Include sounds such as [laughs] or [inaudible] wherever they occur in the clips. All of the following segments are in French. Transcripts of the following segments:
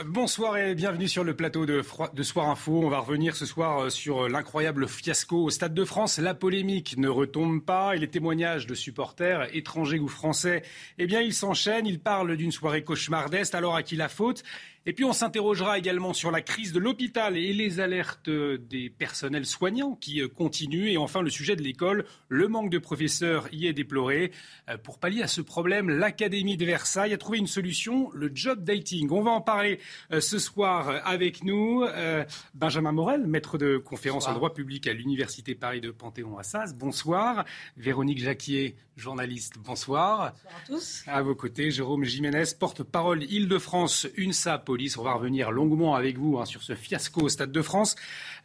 Bonsoir et bienvenue sur le plateau de, Soir Info. On va revenir ce soir euh, sur l'incroyable fiasco au Stade de France. La polémique ne retombe pas et les témoignages de supporters étrangers ou français, eh bien, ils s'enchaînent. Ils parlent d'une soirée cauchemardesque. Alors à qui la faute? Et puis on s'interrogera également sur la crise de l'hôpital et les alertes des personnels soignants qui euh, continuent. Et enfin le sujet de l'école, le manque de professeurs y est déploré. Euh, pour pallier à ce problème, l'Académie de Versailles a trouvé une solution, le job dating. On va en parler euh, ce soir avec nous. Benjamin Morel, maître de conférence en droit public à l'Université Paris de Panthéon-Assas. Bonsoir. Véronique Jacquier, journaliste. Bonsoir. Bonsoir à tous. À vos côtés, Jérôme Jiménez, porte-parole Île-de-France, UNSA Police. On va revenir longuement avec vous hein, sur ce fiasco au Stade de France.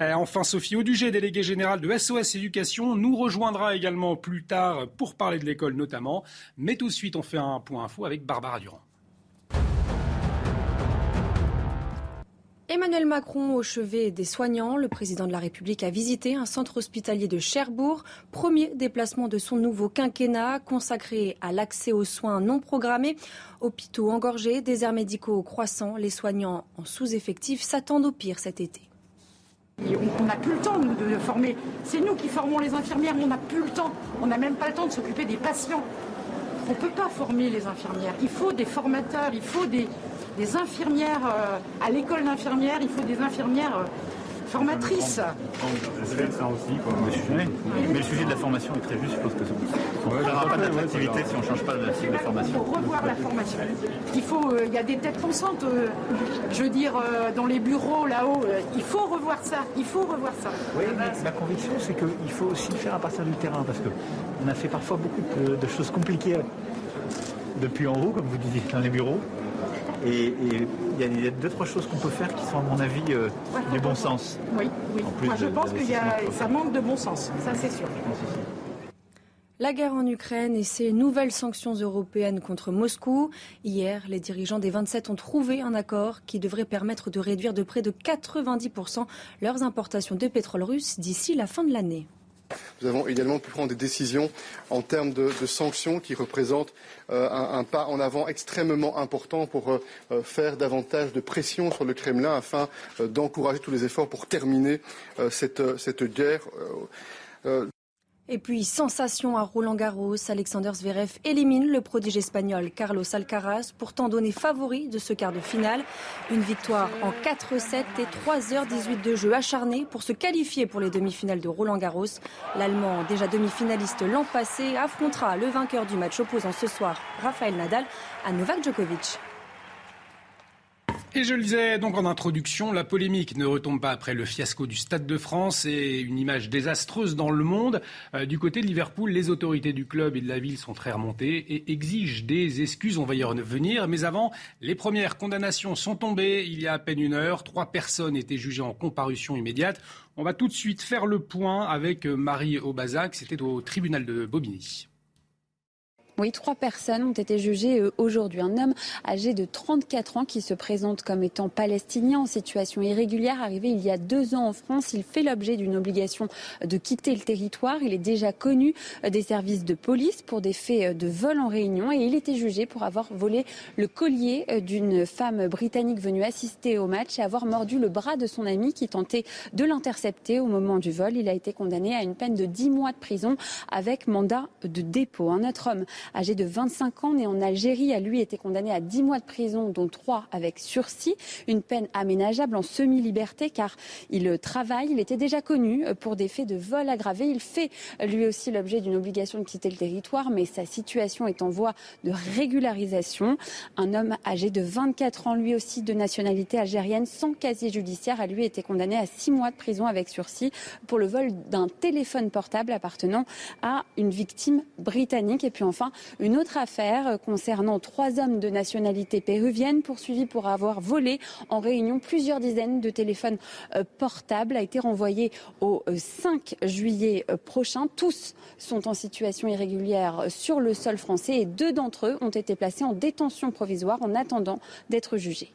Euh, enfin, Sophie Audugé, déléguée générale de SOS Éducation, nous rejoindra également plus tard pour parler de l'école notamment. Mais tout de suite, on fait un point info avec Barbara Durand. Emmanuel Macron au chevet des soignants, le président de la République a visité un centre hospitalier de Cherbourg, premier déplacement de son nouveau quinquennat consacré à l'accès aux soins non programmés. Hôpitaux engorgés, déserts médicaux croissants, les soignants en sous-effectif s'attendent au pire cet été. On n'a plus le temps, nous, de former. C'est nous qui formons les infirmières, on n'a plus le temps. On n'a même pas le temps de s'occuper des patients. On ne peut pas former les infirmières. Il faut des formateurs, il faut des, des infirmières euh, à l'école d'infirmières, il faut des infirmières euh, formatrices. ça aussi, Mais le sujet de la formation est très juste, je pense que on ne n'aura pas d'attractivité si on ne change pas de cycle de formation. Il faut revoir la formation. Il faut, euh, il y a des têtes pensantes, je veux dire, dans les bureaux là-haut. il faut revoir ça. Il faut revoir ça. Oui, ma conviction, c'est qu'il faut aussi le faire à partir du terrain, parce qu'on a fait parfois beaucoup de, de choses compliquées depuis en haut, comme vous disiez, dans les bureaux. Et il y, a deux, trois choses qu'on peut faire qui sont, à mon avis, euh, du bon sens. Oui, oui. Moi, je pense que ça manque de bon sens, ça c'est sûr. La guerre en Ukraine et ses nouvelles sanctions européennes contre Moscou. Hier, les dirigeants des 27 ont trouvé un accord qui devrait permettre de réduire de près de 90% leurs importations de pétrole russe d'ici la fin de l'année. Nous avons également pu prendre des décisions en termes de, sanctions qui représentent euh, un, pas en avant extrêmement important pour euh, euh, faire davantage de pression sur le Kremlin afin d'encourager tous les efforts pour terminer cette, cette, guerre. Et puis, sensation à Roland-Garros, Alexander Zverev élimine le prodige espagnol Carlos Alcaraz, pourtant donné favori de ce quart de finale. Une victoire en 4-7 et 3h18 de jeu acharné pour se qualifier pour les demi-finales de Roland-Garros. L'Allemand, déjà demi-finaliste l'an passé, affrontera le vainqueur du match opposant ce soir, Rafael Nadal, à Novak Djokovic. Et je le disais donc en introduction, la polémique ne retombe pas après le fiasco du Stade de France et une image désastreuse dans le monde. Euh, du côté de Liverpool, les autorités du club et de la ville sont très remontées et exigent des excuses. On va y revenir. Mais avant, les premières condamnations sont tombées il y a à peine une heure. Trois personnes étaient jugées en comparution immédiate. On va tout de suite faire le point avec Marie Aubazac. C'était au tribunal de Bobigny. Oui, trois personnes ont été jugées euh, aujourd'hui. Un homme âgé de 34 ans qui se présente comme étant palestinien en situation irrégulière, arrivé il y a deux ans en France. Il fait l'objet d'une obligation de quitter le territoire. Il est déjà connu euh, des services de police pour des faits euh, de vol en réunion et il était jugé pour avoir volé le collier d'une femme britannique venue assister au match et avoir mordu le bras de son ami qui tentait de l'intercepter au moment du vol. Il a été condamné à une peine de 10 mois de prison avec mandat de dépôt. Un autre homme âgé de 25 ans, né en Algérie, a lui été condamné à 10 mois de prison, dont 3 avec sursis. Une peine aménageable en semi-liberté car il travaille. Il était déjà connu pour des faits de vol aggravé. Il fait lui aussi l'objet d'une obligation de quitter le territoire, mais sa situation est en voie de régularisation. Un homme âgé de 24 ans, lui aussi de nationalité algérienne, sans casier judiciaire, a lui été condamné à 6 mois de prison avec sursis pour le vol d'un téléphone portable appartenant à une victime britannique. Et puis enfin, une autre affaire concernant trois hommes de nationalité péruvienne poursuivis pour avoir volé en réunion plusieurs dizaines de téléphones euh, portables a été renvoyée au 5 euh, juillet euh, prochain. Tous sont en situation irrégulière sur le sol français et deux d'entre eux ont été placés en détention provisoire en attendant d'être jugés.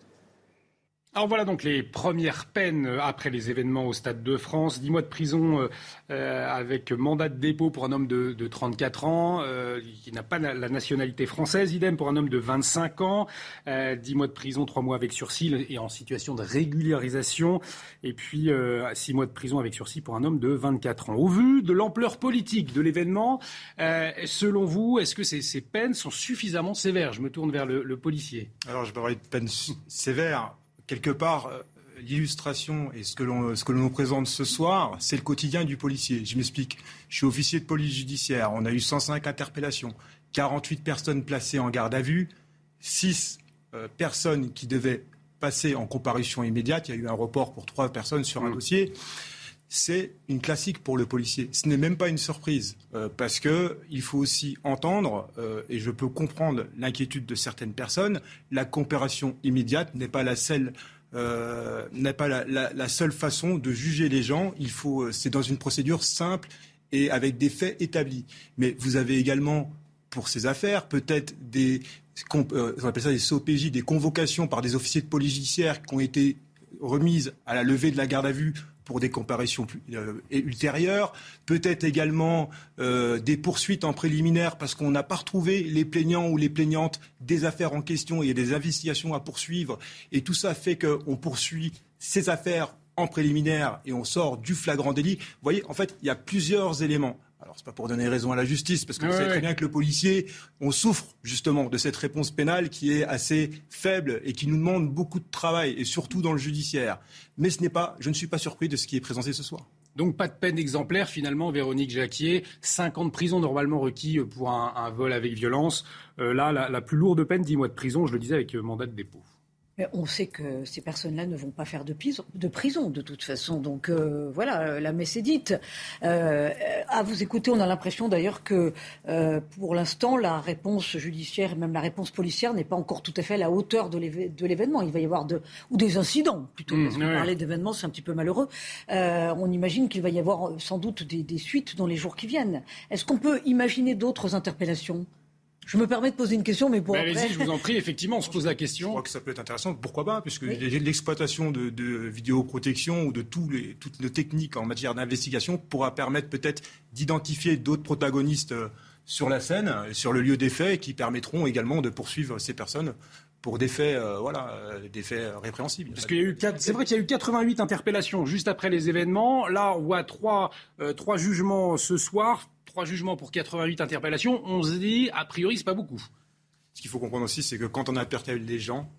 Alors voilà donc les premières peines après les événements au Stade de France. 10 mois de prison euh, euh, avec mandat de dépôt pour un homme de, 34 ans euh, qui n'a pas la, nationalité française. Idem pour un homme de 25 ans. 10 mois de prison, 3 mois avec sursis et en situation de régularisation. Et puis 6 mois de prison avec sursis pour un homme de 24 ans. Au vu de l'ampleur politique de l'événement, selon vous, est-ce que ces, peines sont suffisamment sévères? Je me tourne vers le, le policier. Alors je vais parler de peines sévères quelque part, euh, l'illustration et ce que l'on nous présente ce soir, c'est le quotidien du policier. Je m'explique. Je suis officier de police judiciaire. On a eu 105 interpellations, 48 personnes placées en garde à vue, 6 euh, personnes qui devaient passer en comparution immédiate. Il y a eu un report pour 3 personnes sur un mmh. dossier. C'est une classique pour le policier. Ce n'est même pas une surprise, euh, parce qu'il faut aussi entendre, et je peux comprendre l'inquiétude de certaines personnes, la comparution immédiate n'est pas la seule euh, n'est pas la, seule façon de juger les gens. Il faut, euh, c'est dans une procédure simple et avec des faits établis. Mais vous avez également pour ces affaires peut-être des, euh, on appelle ça des COPJ, des convocations par des officiers de police qui ont été remises à la levée de la garde à vue pour des comparaisons euh, ultérieures, peut-être également euh, des poursuites en préliminaire parce qu'on n'a pas retrouvé les plaignants ou les plaignantes des affaires en question, a des investigations à poursuivre, et tout ça fait qu'on poursuit ces affaires en préliminaire et on sort du flagrant délit. Vous voyez, en fait, il y a plusieurs éléments. Alors, c'est pas pour donner raison à la justice, parce que vous savez très bien que le policier, on souffre justement de cette réponse pénale qui est assez faible et qui nous demande beaucoup de travail, et surtout dans le judiciaire. Mais ce n'est pas, je ne suis pas surpris de ce qui est présenté ce soir. Donc pas de peine exemplaire finalement, Véronique Jacquier. 5 ans de prison normalement requis pour un, vol avec violence. Euh, là, la, la, plus lourde peine, 10 mois de prison, je le disais, avec mandat de dépôt on sait que ces personnes-là ne vont pas faire de prison de, prison, de toute façon. Donc euh, voilà, la messe est dite. Euh, à vous écouter, on a l'impression d'ailleurs que euh, pour l'instant, la réponse judiciaire et même la réponse policière n'est pas encore tout à fait à la hauteur de l'événement. Il va y avoir de, ou des incidents plutôt, mmh, parce que parler d'événements, c'est un petit peu malheureux. on imagine qu'il va y avoir sans doute des suites dans les jours qui viennent. Est-ce qu'on peut imaginer d'autres interpellations? Je me permets de poser une question, mais pour Allez-y, je vous en prie. Effectivement, on se pose la question. Je crois que ça peut être intéressant. Pourquoi pas Puisque l'exploitation de, de vidéoprotection ou de tous les, toutes nos techniques en matière d'investigation pourra permettre peut-être d'identifier d'autres protagonistes euh, sur la scène, sur le lieu des faits, qui permettront également de poursuivre ces personnes pour des faits, euh, voilà, euh, des faits répréhensibles. Parce qu'il y a eu, c'est vrai qu'il y a eu 88 interpellations juste après les événements. Là, on voit trois, trois jugements ce soir trois jugements pour 88 interpellations, on se dit, a priori, c'est pas beaucoup. Ce qu'il faut comprendre aussi, c'est que quand on interpelle des gens,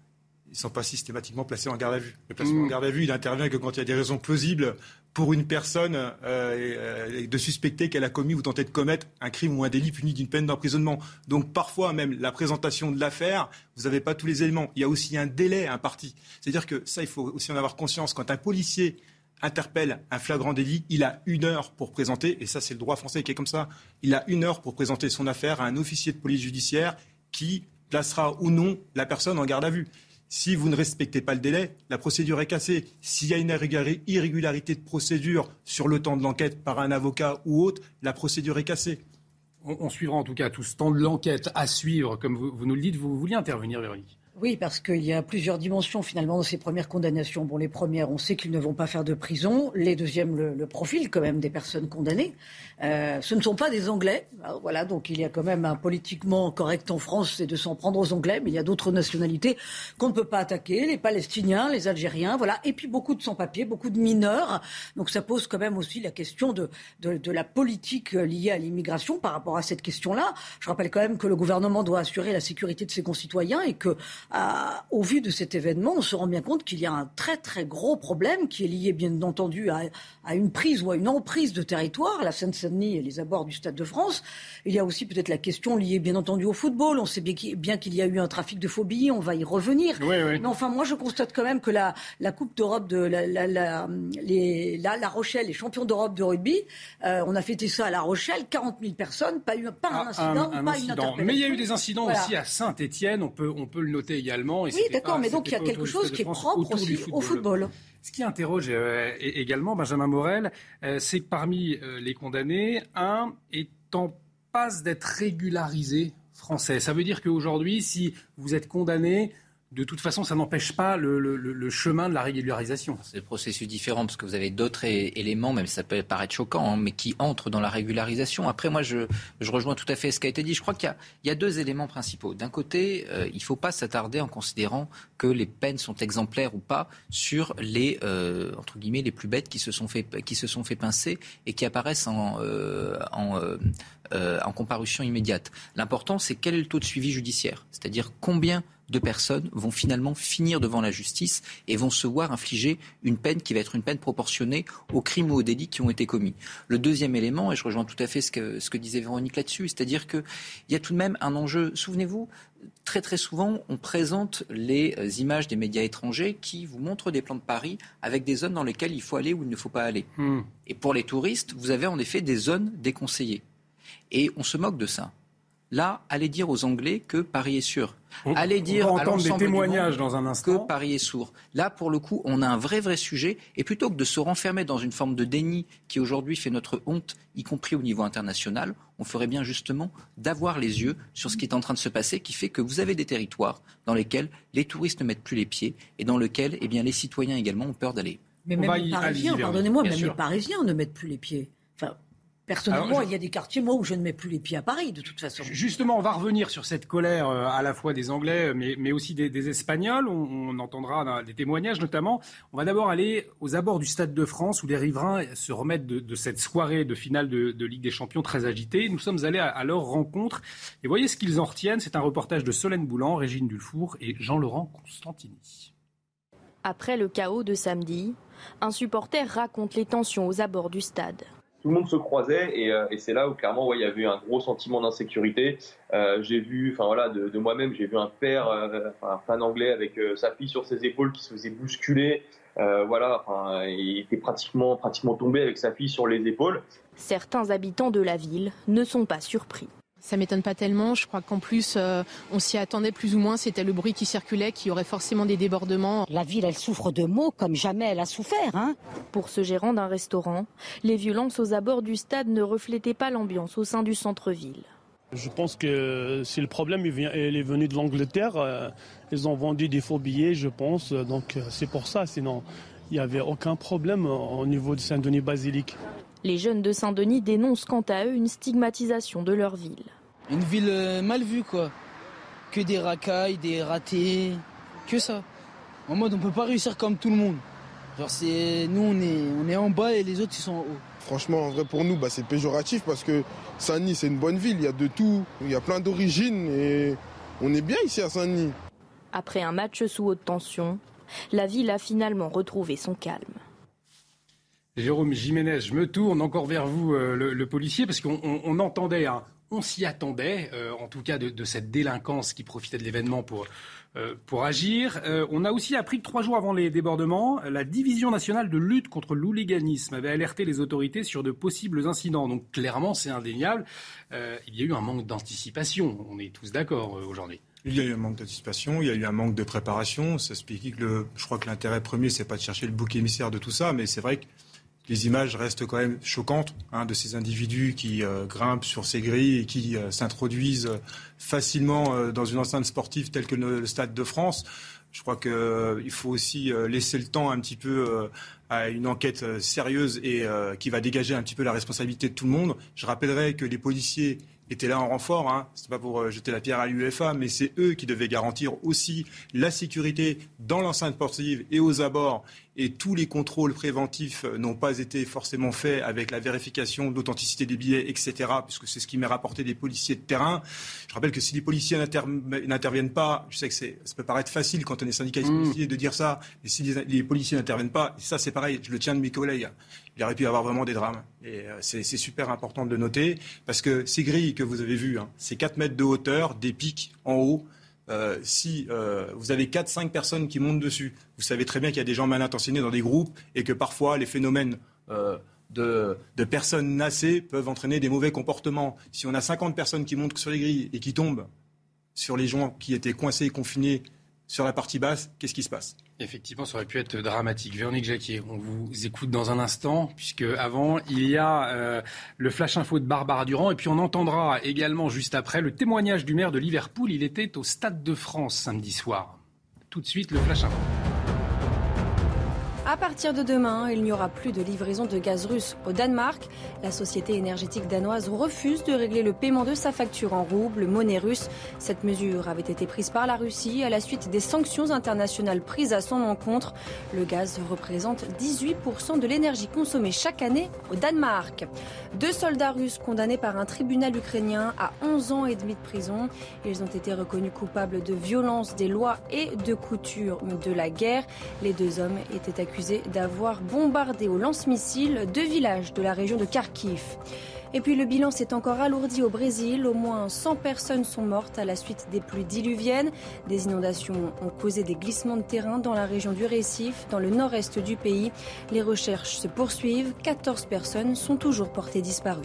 ils ne sont pas systématiquement placés en garde à vue. Le placement en mm. garde à vue, il intervient que quand il y a des raisons plausibles pour une personne euh, euh, de suspecter qu'elle a commis ou tenté de commettre un crime ou un délit puni d'une peine d'emprisonnement. Donc parfois même la présentation de l'affaire, vous n'avez pas tous les éléments. Il y a aussi un délai imparti. C'est-à-dire que ça, il faut aussi en avoir conscience. Quand un policier interpelle un flagrant délit, il a une heure pour présenter, et ça c'est le droit français qui est comme ça, il a une heure pour présenter son affaire à un officier de police judiciaire qui placera ou non la personne en garde à vue. Si vous ne respectez pas le délai, la procédure est cassée. S'il y a une irrégularité de procédure sur le temps de l'enquête par un avocat ou autre, la procédure est cassée. On, suivra en tout cas tout ce temps de l'enquête à suivre, comme vous, vous nous le dites. Vous vouliez intervenir, Véronique? Oui, parce qu'il y a plusieurs dimensions finalement dans ces premières condamnations. Bon, les premières, on sait qu'ils ne vont pas faire de prison. Les deuxièmes, le, profil quand même des personnes condamnées. Euh, ce ne sont pas des Anglais. voilà, donc il y a quand même un politiquement correct en France, c'est de s'en prendre aux Anglais, mais il y a d'autres nationalités qu'on ne peut pas attaquer, les Palestiniens, les Algériens, voilà. Et puis beaucoup de sans-papiers, beaucoup de mineurs. Donc ça pose quand même aussi la question de, de, de la politique liée à l'immigration par rapport à cette question-là. Je rappelle quand même que le gouvernement doit assurer la sécurité de ses concitoyens et que au vu de cet événement, on se rend bien compte qu'il y a un très très gros problème qui est lié bien entendu à, une prise ou à une emprise de territoire, la Seine-Saint-Denis et les abords du Stade de France. Il y a aussi peut-être la question liée bien entendu au football. On sait bien qu'il y a eu un trafic de faux billets, on va y revenir. Mais enfin, moi je constate quand même que la, la Coupe d'Europe de la, la, la, les, la, Rochelle, les champions d'Europe de rugby, euh, on a fêté ça à La Rochelle, 40 000 personnes, pas, eu, pas un ah, incident, pas une interpellation. Mais il y a eu des incidents aussi à Saint-Etienne, on peut, on peut le noter également. oui, d'accord, mais donc il y a quelque chose qui est propre aussi au football. Ce qui interroge euh, également Benjamin Morel, euh, c'est que parmi les condamnés, un est en passe d'être régularisé français. Ça veut dire qu'aujourd'hui, si vous êtes condamné, de toute façon, ça n'empêche pas le, chemin de la régularisation. C'est un processus différent parce que vous avez d'autres éléments, même si ça peut paraître choquant, hein, mais qui entrent dans la régularisation. Après, moi, je, rejoins tout à fait ce qui a été dit. Je crois qu'il y, a deux éléments principaux. D'un côté, euh, il ne faut pas s'attarder en considérant que les peines sont exemplaires ou pas sur les, euh, entre guillemets, les plus bêtes qui se sont fait, qui se sont fait pincer et qui apparaissent en, euh, en en comparution immédiate. L'important, c'est quel est le taux de suivi judiciaire, c'est-à-dire combien de personnes vont finalement finir devant la justice et vont se voir infliger une peine qui va être une peine proportionnée aux crimes ou aux délits qui ont été commis. Le deuxième élément, et je rejoins tout à fait ce que, ce que disait Véronique là-dessus, c'est-à-dire qu'il y a tout de même un enjeu. Souvenez-vous, très très souvent, on présente les euh, images des médias étrangers qui vous montrent des plans de Paris avec des zones dans lesquelles il faut aller ou il ne faut pas aller. Hmm. Et pour les touristes, vous avez en effet des zones déconseillées. Et on se moque de ça. Là, allez dire aux Anglais que Paris est sûr. allez dire on va entendre des témoignages dans un instant. Que Paris est sourd. Là, pour le coup, on a un vrai, vrai sujet. Et plutôt que de se renfermer dans une forme de déni qui aujourd'hui fait notre honte, y compris au niveau international, on ferait bien justement d'avoir les yeux sur ce qui est en train de se passer, qui fait que vous avez des territoires dans lesquels les touristes ne mettent plus les pieds et dans lesquels eh bien, les citoyens également ont peur d'aller. Mais même les Parisiens, pardonnez-moi, même les Parisiens ne mettent plus les pieds. Personnellement, il y a des quartiers, moi, où je ne mets plus les pieds à Paris, de toute façon. Justement, on va revenir sur cette colère euh, à la fois des Anglais, mais, mais aussi des, Espagnols. On, entendra des témoignages, notamment. On va d'abord aller aux abords du Stade de France, où les riverains se remettent de, cette soirée de finale de, Ligue des Champions très agitée. Nous sommes allés à, leur rencontre. Et voyez ce qu'ils en retiennent. C'est un reportage de Solène Boulan, Régine Dulfour et Jean-Laurent Constantini. Après le chaos de samedi, un supporter raconte les tensions aux abords du stade tout le monde se croisait et, euh, c'est là où clairement il y avait un gros sentiment d'insécurité. Euh, j'ai vu, enfin voilà, de, moi-même, j'ai vu un père, euh, un fan anglais avec sa fille sur ses épaules qui se faisait bousculer. voilà, enfin, il était pratiquement, pratiquement tombé avec sa fille sur les épaules. Certains habitants de la ville ne sont pas surpris. Ça m'étonne pas tellement. Je crois qu'en plus, euh, on s'y attendait plus ou moins. C'était le bruit qui circulait, qu'il y aurait forcément des débordements. La ville, elle souffre de maux comme jamais elle a souffert. Hein Pour ce gérant d'un restaurant, les violences aux abords du stade ne reflétaient pas l'ambiance au sein du centre-ville. Je pense que si le problème est venu de l'Angleterre, euh, ils ont vendu des faux billets, je pense. Donc euh, c'est pour ça. Sinon, il n'y avait aucun problème au niveau de Saint-Denis-Basilique. Les jeunes de Saint-Denis dénoncent quant à eux une stigmatisation de leur ville. Une ville euh, mal vue, quoi. Que des racailles, des ratés, que ça. En mode, on peut pas réussir comme tout le monde. Genre, c'est nous, on est, on est en bas et les autres, ils sont en haut. Franchement, en vrai, pour nous, bah, c'est péjoratif parce que Saint-Denis, c'est une bonne ville. Il y a de tout. Il y a plein d'origines et on est bien ici à Saint-Denis. Après un match sous haute tension, la ville a finalement retrouvé son calme. Jérôme Jiménez, je me tourne encore vers vous, euh, le, policier, parce qu'on entendait, hein, on s'y attendait, euh, en tout cas de, cette délinquance qui profitait de l'événement pour, euh, pour agir. on a aussi appris que trois jours avant les débordements, la Division nationale de lutte contre l'hooliganisme avait alerté les autorités sur de possibles incidents. Donc clairement, c'est indéniable. il y a eu un manque d'anticipation, on est tous d'accord aujourd'hui. Il y a eu un manque d'anticipation, il y a eu un manque de préparation. Ça explique que le, je crois que l'intérêt premier, c'est pas de chercher le bouc émissaire de tout ça, mais c'est vrai que les images restent quand même choquantes hein, de ces individus qui euh, grimpent sur ces grilles et qui euh, s'introduisent facilement euh, dans une enceinte sportive telle que le, Stade de France. Je crois qu'il faut aussi laisser le temps un petit peu à une enquête sérieuse et qui va dégager un petit peu la responsabilité de tout le monde. Je rappellerai que les policiers étaient là en renfort. Hein. Ce n'est pas pour jeter la pierre à l'UEFA, mais c'est eux qui devaient garantir aussi la sécurité dans l'enceinte sportive et aux abords et tous les contrôles préventifs n'ont pas été forcément faits avec la vérification d'authenticité des billets, etc., puisque c'est ce qui m'est rapporté des policiers de terrain. Je rappelle que si les policiers n'interviennent pas, je sais que ça peut paraître facile quand on est syndicaliste mmh. de dire ça, mais si les, policiers n'interviennent pas, ça c'est pareil, je le tiens de mes collègues, il aurait pu y avoir vraiment des drames. Et euh, c'est super important de le noter, parce que ces grilles que vous avez vues, hein, c'est 4 mètres de hauteur, des pics en haut, euh, si euh, vous avez 4-5 personnes qui montent dessus, vous savez très bien qu'il y a des gens mal intentionnés dans des groupes et que parfois les phénomènes de, de, personnes nassées peuvent entraîner des mauvais comportements. Si on a 50 personnes qui montent sur les grilles et qui tombent sur les gens qui étaient coincés et confinés sur la partie basse, qu'est-ce qui se passe? Effectivement, ça aurait pu être dramatique. Véronique Jacquier, on vous écoute dans un instant, puisque avant, il y a euh, le flash info de Barbara Durand, et puis on entendra également juste après le témoignage du maire de Liverpool. Il était au Stade de France samedi soir. Tout de suite, le flash info. À partir de demain, il n'y aura plus de livraison de gaz russe au Danemark. La société énergétique danoise refuse de régler le paiement de sa facture en rouble, monnaie russe. Cette mesure avait été prise par la Russie à la suite des sanctions internationales prises à son encontre. Le gaz représente 18% de l'énergie consommée chaque année au Danemark. Deux soldats russes condamnés par un tribunal ukrainien à 11 ans et demi de prison. Ils ont été reconnus coupables de violence des lois et de couture de la guerre. Les deux hommes étaient accusés d'avoir bombardé au lance-missiles deux villages de la région de Kharkiv. Et puis le bilan s'est encore alourdi au Brésil. Au moins 100 personnes sont mortes à la suite des pluies diluviennes. Des inondations ont causé des glissements de terrain dans la région du Récif, dans le nord-est du pays. Les recherches se poursuivent. 14 personnes sont toujours portées disparues.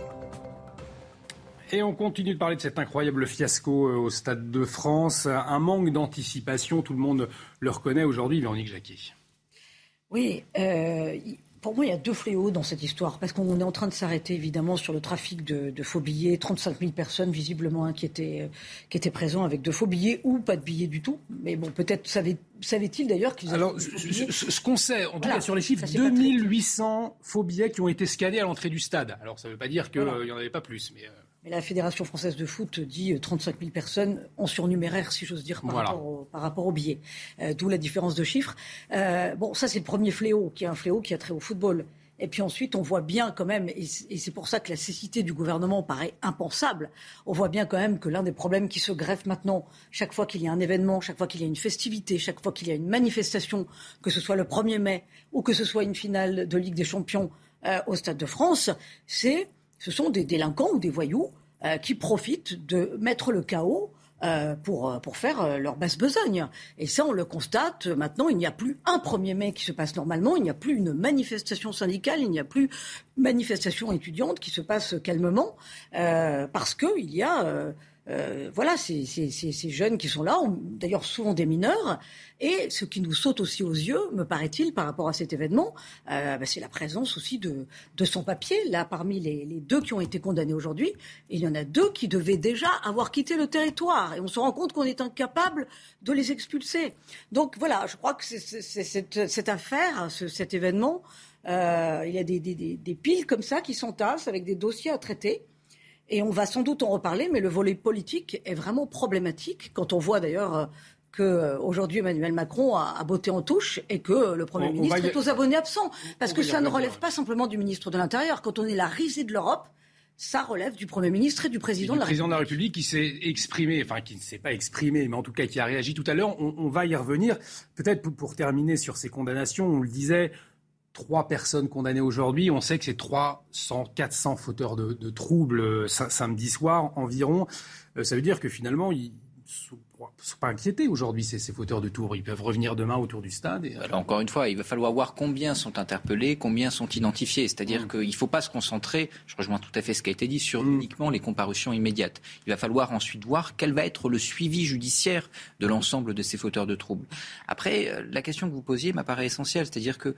Et on continue de parler de cet incroyable fiasco euh, au Stade de France. Un manque d'anticipation, tout le monde le reconnaît aujourd'hui, Véronique Jacquet. Oui, euh, pour moi, il y a deux fléaux dans cette histoire, parce qu'on est en train de s'arrêter évidemment sur le trafic de, faux billets. 35 000 personnes visiblement hein, qui, étaient, qui étaient présents avec de faux billets ou pas de billets du tout. Mais bon, peut-être savait-il d'ailleurs qu'ils avaient. Alors, ce, qu'on sait, en tout cas sur les chiffres, 2800 faux billets qui ont été scannés à l'entrée du stade. Alors, ça ne veut pas dire qu'il n'y en avait pas plus, mais. Euh, la Fédération française de foot dit 35 euh, 000 personnes en surnuméraire, si j'ose dire, par, rapport, au, billet. Euh, d'où la différence de chiffres. Euh, bon, ça c'est le premier fléau, qui est un fléau qui a trait au football. Et puis ensuite, on voit bien quand même, et c'est pour ça que la cécité du gouvernement paraît impensable, on voit bien quand même que l'un des problèmes qui se greffent maintenant, chaque fois qu'il y a un événement, chaque fois qu'il y a une festivité, chaque fois qu'il y a une manifestation, que ce soit le 1er mai ou que ce soit une finale de Ligue des Champions au Stade de France, c'est ce sont des délinquants ou des voyous euh, qui profitent de mettre le chaos euh, pour, euh, pour faire leur basse besogne. Et ça, on le constate. Maintenant, il n'y a plus un 1er mai qui se passe normalement, il n'y a plus une manifestation syndicale, il n'y a plus manifestation étudiante qui se passe calmement, parce qu'il y a euh, voilà, ces, jeunes qui sont là, d'ailleurs souvent des mineurs. Et ce qui nous saute aussi aux yeux, me paraît-il, par rapport à cet événement, euh, bah, c'est la présence aussi de, de son papier. Là, parmi les, deux qui ont été condamnés aujourd'hui, il y en a deux qui devaient déjà avoir quitté le territoire. Et on se rend compte qu'on est incapable de les expulser. Donc voilà, je crois que c'est, cette, affaire, cet événement, euh, il y a des, des piles comme ça qui s'entassent avec des dossiers à traiter. Et on va sans doute en reparler, mais le volet politique est vraiment problématique quand on voit d'ailleurs euh, qu'aujourd'hui Emmanuel Macron a, botté en touche et que le Premier ministre est aux abonnés absents. Parce que ça ne relève pas simplement du ministre de l'Intérieur. Quand on est la risée de l'Europe, ça relève du Premier ministre et du Président, de, la président de la République qui s'est exprimé, enfin qui ne s'est pas exprimé, mais en tout cas qui a réagi tout à l'heure. On, va y revenir. Peut-être pour, pour, terminer sur ces condamnations, on le disait, trois personnes condamnées aujourd'hui. On sait que c'est 300, 400 fauteurs de, troubles euh, samedi soir environ. Euh, ça veut dire que finalement, ils ne sont pas inquiétés aujourd'hui, ces, ces, fauteurs de tours. Ils peuvent revenir demain autour du stade. Euh, Alors, encore une fois, il va falloir voir combien sont interpellés, combien sont identifiés. C'est-à-dire mm. qu'il ne faut pas se concentrer, je rejoins tout à fait ce qui a été dit, sur mm. uniquement les comparutions immédiates. Il va falloir ensuite voir quel va être le suivi judiciaire de l'ensemble de ces fauteurs de troubles. Après, la question que vous posiez m'apparaît essentielle. C'est-à-dire que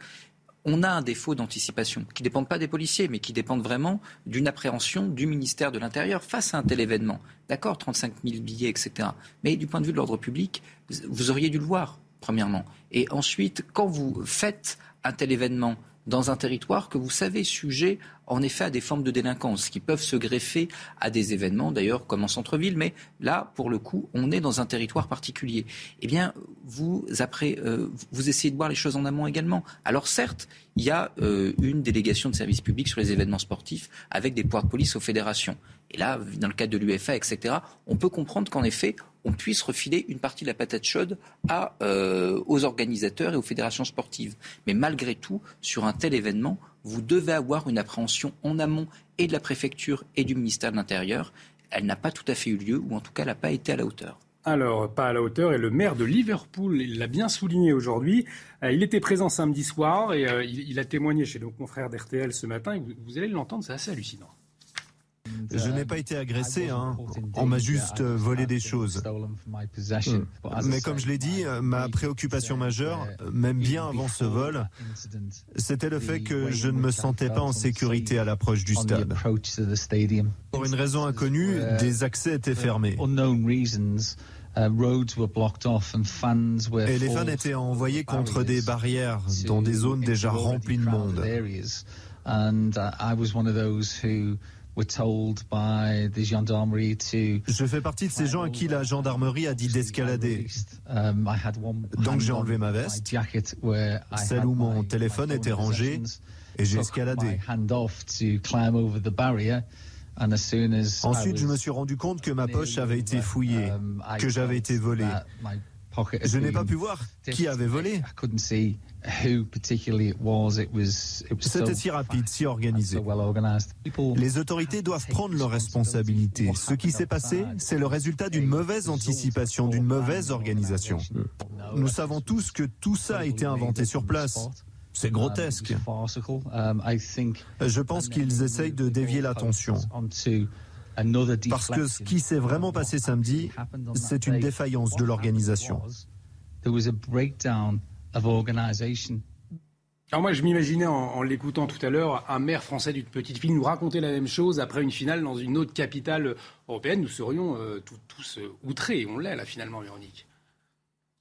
on a un défaut d'anticipation qui ne dépend pas des policiers, mais qui dépend vraiment d'une appréhension du ministère de l'Intérieur face à un tel événement. D'accord, 35 000 billets, etc. Mais du point de vue de l'ordre public, vous auriez dû le voir, premièrement. Et ensuite, quand vous faites un tel événement dans un territoire que vous savez sujet en effet à des formes de délinquance qui peuvent se greffer à des événements, d'ailleurs comme en centre-ville, mais là, pour le coup, on est dans un territoire particulier. Eh bien, vous, après, euh, vous essayez de voir les choses en amont également. Alors certes, il y a euh, une délégation de service public sur les événements sportifs avec des pouvoirs de police aux fédérations. Et là, dans le cadre de l'UFA, etc., on peut comprendre qu'en effet, on puisse refiler une partie de la patate chaude euh, aux organisateurs et aux fédérations sportives. Mais malgré tout, sur un tel événement, vous devez avoir une appréhension en amont et de la préfecture et du ministère de l'Intérieur. Elle n'a pas tout à fait eu lieu, ou en tout cas, elle n'a pas été à la hauteur. Alors, pas à la hauteur, et le maire de Liverpool, l'a bien souligné aujourd'hui. Euh, il était présent samedi soir et euh, il, a témoigné chez nos confrères d'RTL ce matin. vous allez l'entendre, c'est assez hallucinant. Je n'ai pas été agressé, hein. on m'a juste volé des choses. Hmm. Mais comme je l'ai dit, ma préoccupation majeure, même bien avant ce vol, c'était le fait que je ne me sentais pas en sécurité à l'approche du stade. Pour une raison inconnue, des accès étaient fermés. Et les fans étaient envoyés contre des barrières dans des zones déjà remplies de monde. Je fais partie de ces gens à qui la gendarmerie a dit d'escalader. Um, Donc j'ai enlevé ma veste, celle où mon téléphone était rangé, et j'ai escaladé. Ensuite, je me suis rendu compte que ma poche avait été fouillée, um, que j'avais été volé. Je n'ai pas pu voir qui avait volé. C'était si rapide, si organisé. Les autorités doivent prendre leurs responsabilités. Ce qui s'est passé, c'est le résultat d'une mauvaise anticipation, d'une mauvaise organisation. Nous savons tous que tout ça a été inventé sur place. C'est grotesque. Je pense qu'ils essayent de dévier l'attention. Parce que ce qui s'est vraiment passé samedi, c'est une défaillance de l'organisation. Alors moi, je m'imaginais en, l'écoutant tout à l'heure, un maire français d'une petite ville nous raconter la même chose après une finale dans une autre capitale européenne. Nous serions euh, tous euh, outrés. On l'est là finalement, Véronique.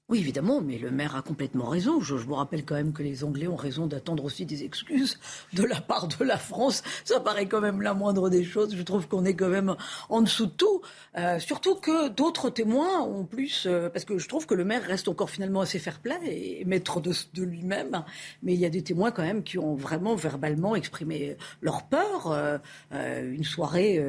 Oui, évidemment, mais le maire a complètement raison. Je, vous rappelle quand même que les Anglais ont raison d'attendre aussi des excuses de la part de la France. Ça paraît quand même la moindre des choses. Je trouve qu'on est quand même en dessous de tout. Euh, surtout que d'autres témoins ont plus... Euh, parce que je trouve que le maire reste encore finalement assez fair-play et maître de, de lui-même. Mais il y a des témoins quand même qui ont vraiment verbalement exprimé leur peur. Euh, une soirée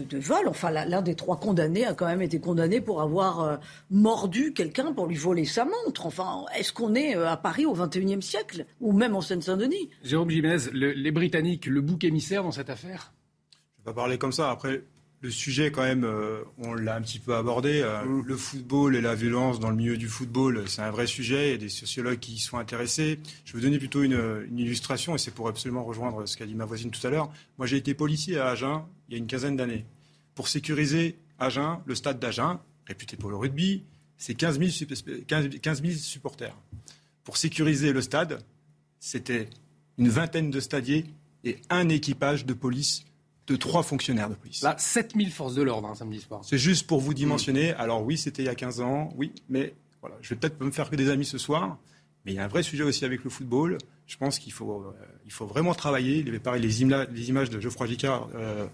de, vol. Enfin, l'un des trois condamnés a quand même été condamné pour avoir euh, mordu quelqu'un pour lui voler sa montre. Enfin, est-ce qu'on est euh, à Paris au XXIe siècle? Ou même en Seine-Saint-Denis? Jérôme Jiménez, les Britanniques, le bouc émissaire dans cette affaire? Je ne vais pas parler comme ça. Après, le sujet, quand même, euh, on l'a un petit peu abordé. Mm. Le football et la violence dans le milieu du football, c'est un vrai sujet. Il y a des sociologues qui y sont intéressés. Je vais vous donner plutôt une, une illustration, et c'est pour absolument rejoindre ce qu'a dit ma voisine tout à l'heure. Moi, j'ai été policier à Agen il y a une quinzaine d'années. Pour sécuriser Agen, le stade d'Agen, réputé pour le rugby, c'est 15 000, supporters. Pour sécuriser le stade, c'était une vingtaine de stadiers et un équipage de police de trois fonctionnaires de police. Là, 7000 forces de l'ordre un hein, samedi soir. C'est juste pour vous dimensionner. Alors oui, c'était il y a 15 ans, oui, mais voilà, je vais peut-être me faire que des amis ce soir, mais il y a un vrai sujet aussi avec le football. Je pense qu'il faut, euh, il faut vraiment travailler. Il y avait pareil, les, images de Geoffroy Gicard euh,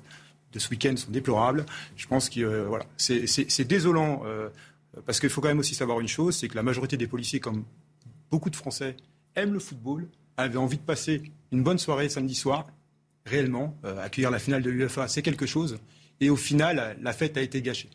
de ce week-end sont déplorables. Je pense que euh, voilà, c'est désolant parce qu'il faut quand même aussi savoir une chose, c'est que la majorité des policiers, comme beaucoup de Français, aiment le football, avaient envie de passer une bonne soirée samedi soir, réellement, euh, accueillir la finale de l'UFA, c'est quelque chose. Et au final, la fête a été gâchée.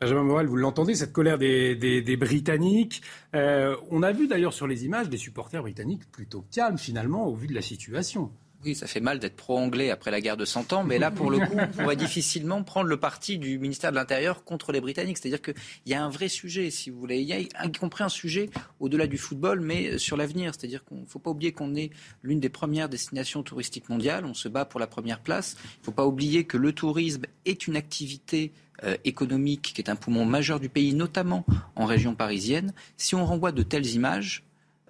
Benjamin Morel, vous l'entendez, cette colère des, Britanniques. on a vu d'ailleurs sur les images des supporters britanniques plutôt calmes finalement au vu de la situation. Oui, ça fait mal d'être pro-anglais après la guerre de 100 ans, mais là, pour le coup, on pourrait [laughs] difficilement prendre le parti du ministère de l'Intérieur contre les Britanniques. C'est-à-dire qu'il y a un vrai sujet, si vous voulez. Il y a y compris un sujet au-delà du football, mais sur l'avenir. C'est-à-dire qu'il ne faut pas oublier qu'on est l'une des premières destinations touristiques mondiales. On se bat pour la première place. Il ne faut pas oublier que le tourisme est une activité euh, économique qui est un poumon majeur du pays, notamment en région parisienne. Si on renvoie de telles images,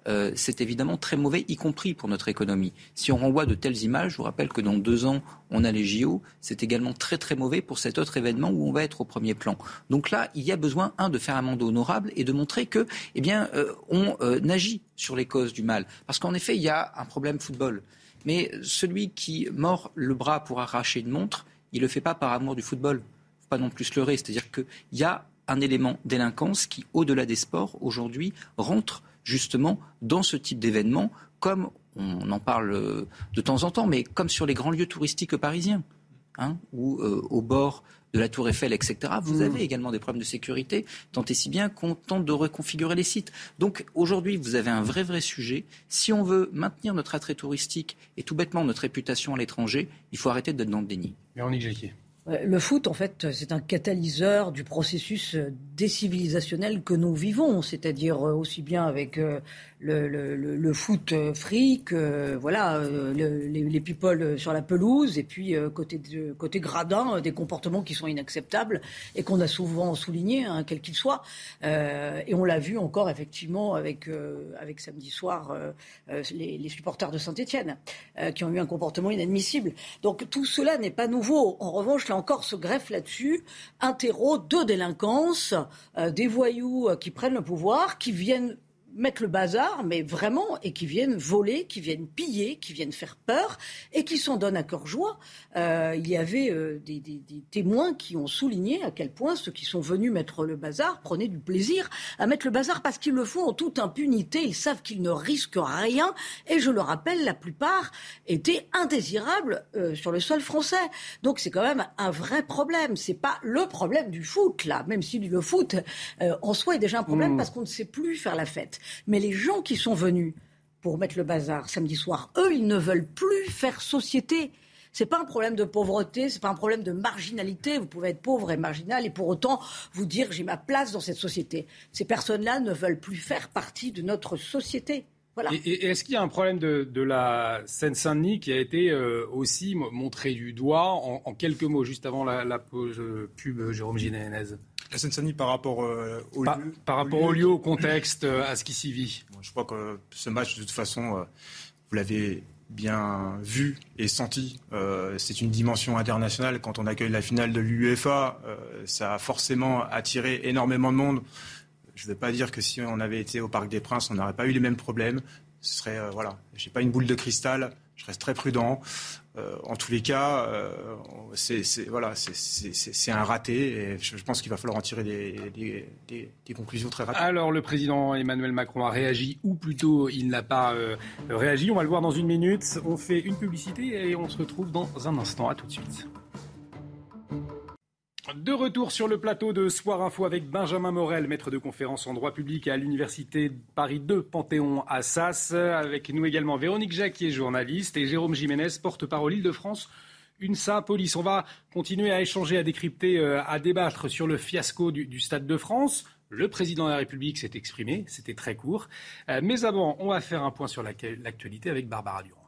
euh, c'est évidemment très mauvais, y compris pour notre économie. Si on renvoie de telles images, je vous rappelle que dans deux ans, on a les JO, c'est également très très mauvais pour cet autre événement où on va être au premier plan. Donc là, il y a besoin, un, de faire un mandat honorable et de montrer que, eh bien, euh, on euh, agit sur les causes du mal. Parce qu'en effet, il y a un problème football. Mais celui qui mord le bras pour arracher une montre, il ne le fait pas par amour du football. faut pas non plus se leurrer. C'est-à-dire qu'il y a un élément délinquance qui, au-delà des sports, aujourd'hui, rentre justement dans ce type d'événement, comme on en parle de temps en temps, mais comme sur les grands lieux touristiques parisiens, hein, ou euh, au bord de la Tour Eiffel, etc., vous mmh. avez également des problèmes de sécurité, tant et si bien qu'on tente de reconfigurer les sites. Donc aujourd'hui, vous avez un vrai, vrai sujet. Si on veut maintenir notre attrait touristique et tout bêtement notre réputation à l'étranger, il faut arrêter d'être dans le déni. Véronique Jacquier. Le foot, en fait, c'est un catalyseur du processus décivilisationnel que nous vivons, c'est-à-dire aussi bien avec le, le, le, foot fric, euh, voilà, euh, les, les, people sur la pelouse, et puis euh, côté, de, côté gradin, des comportements qui sont inacceptables et qu'on a souvent souligné, hein, quel qu'il soit. et on l'a vu encore effectivement avec, avec samedi soir les, les, supporters de Saint-Etienne, qui ont eu un comportement inadmissible. Donc tout cela n'est pas nouveau. En revanche, là encore, se greffe là-dessus un terreau de délinquance, des voyous qui prennent le pouvoir, qui viennent mettre le bazar, mais vraiment, et qui viennent voler, qui viennent piller, qui viennent faire peur, et qui s'en donnent à cœur joie. Euh, il y avait euh, des, des, des, témoins qui ont souligné à quel point ceux qui sont venus mettre le bazar prenaient du plaisir à mettre le bazar parce qu'ils le font en toute impunité. Ils savent qu'ils ne risquent rien, et je le rappelle, la plupart étaient indésirables euh, sur le sol français. Donc c'est quand même un vrai problème. C'est pas le problème du foot là, même si le foot euh, en soi est déjà un problème mmh. parce qu'on ne sait plus faire la fête. Mais les gens qui sont venus pour mettre le bazar samedi soir, eux, ils ne veulent plus faire société. C'est pas un problème de pauvreté, c'est pas un problème de marginalité. Vous pouvez être pauvre et marginal et pour autant vous dire j'ai ma place dans cette société. Ces personnes-là ne veulent plus faire partie de notre société. Voilà. Et, est-ce qu'il y a un problème de, la Seine-Saint-Denis qui a été euh, aussi montré du doigt en, quelques mots juste avant la, la pause euh, pub Jérôme Ginénez la Seine-Saint-Denis par rapport euh, au par, lieu, par rapport au lieu, au contexte, euh, à ce qui s'y vit. je crois que ce match, de toute façon, euh, vous l'avez bien vu et senti. c'est une dimension internationale. Quand on accueille la finale de l'UEFA, ça a forcément attiré énormément de monde. Je ne veux pas dire que si on avait été au Parc des Princes, on n'aurait pas eu les mêmes problèmes. Ce serait, voilà, j'ai pas une boule de cristal. Je reste très prudent. Euh, en tous les cas, euh, c'est un raté et je, pense qu'il va falloir en tirer des, conclusions très rapides. Alors le président Emmanuel Macron a réagi ou plutôt il n'a pas euh, réagi. On va le voir dans une minute. On fait une publicité et on se retrouve dans un instant. À tout de suite. De retour sur le plateau de Soir Info avec Benjamin Morel, maître de conférence en droit public à l'Université Paris 2 Panthéon à Sasse. Avec nous également Véronique Jacquier, journaliste, et Jérôme Jiménez, porte-parole Île-de-France. Une Police. On va continuer à échanger, à décrypter, euh, à débattre sur le fiasco du, Stade de France. Le président de la République s'est exprimé, c'était très court. Euh, mais avant, on va faire un point sur l'actualité avec Barbara Durand.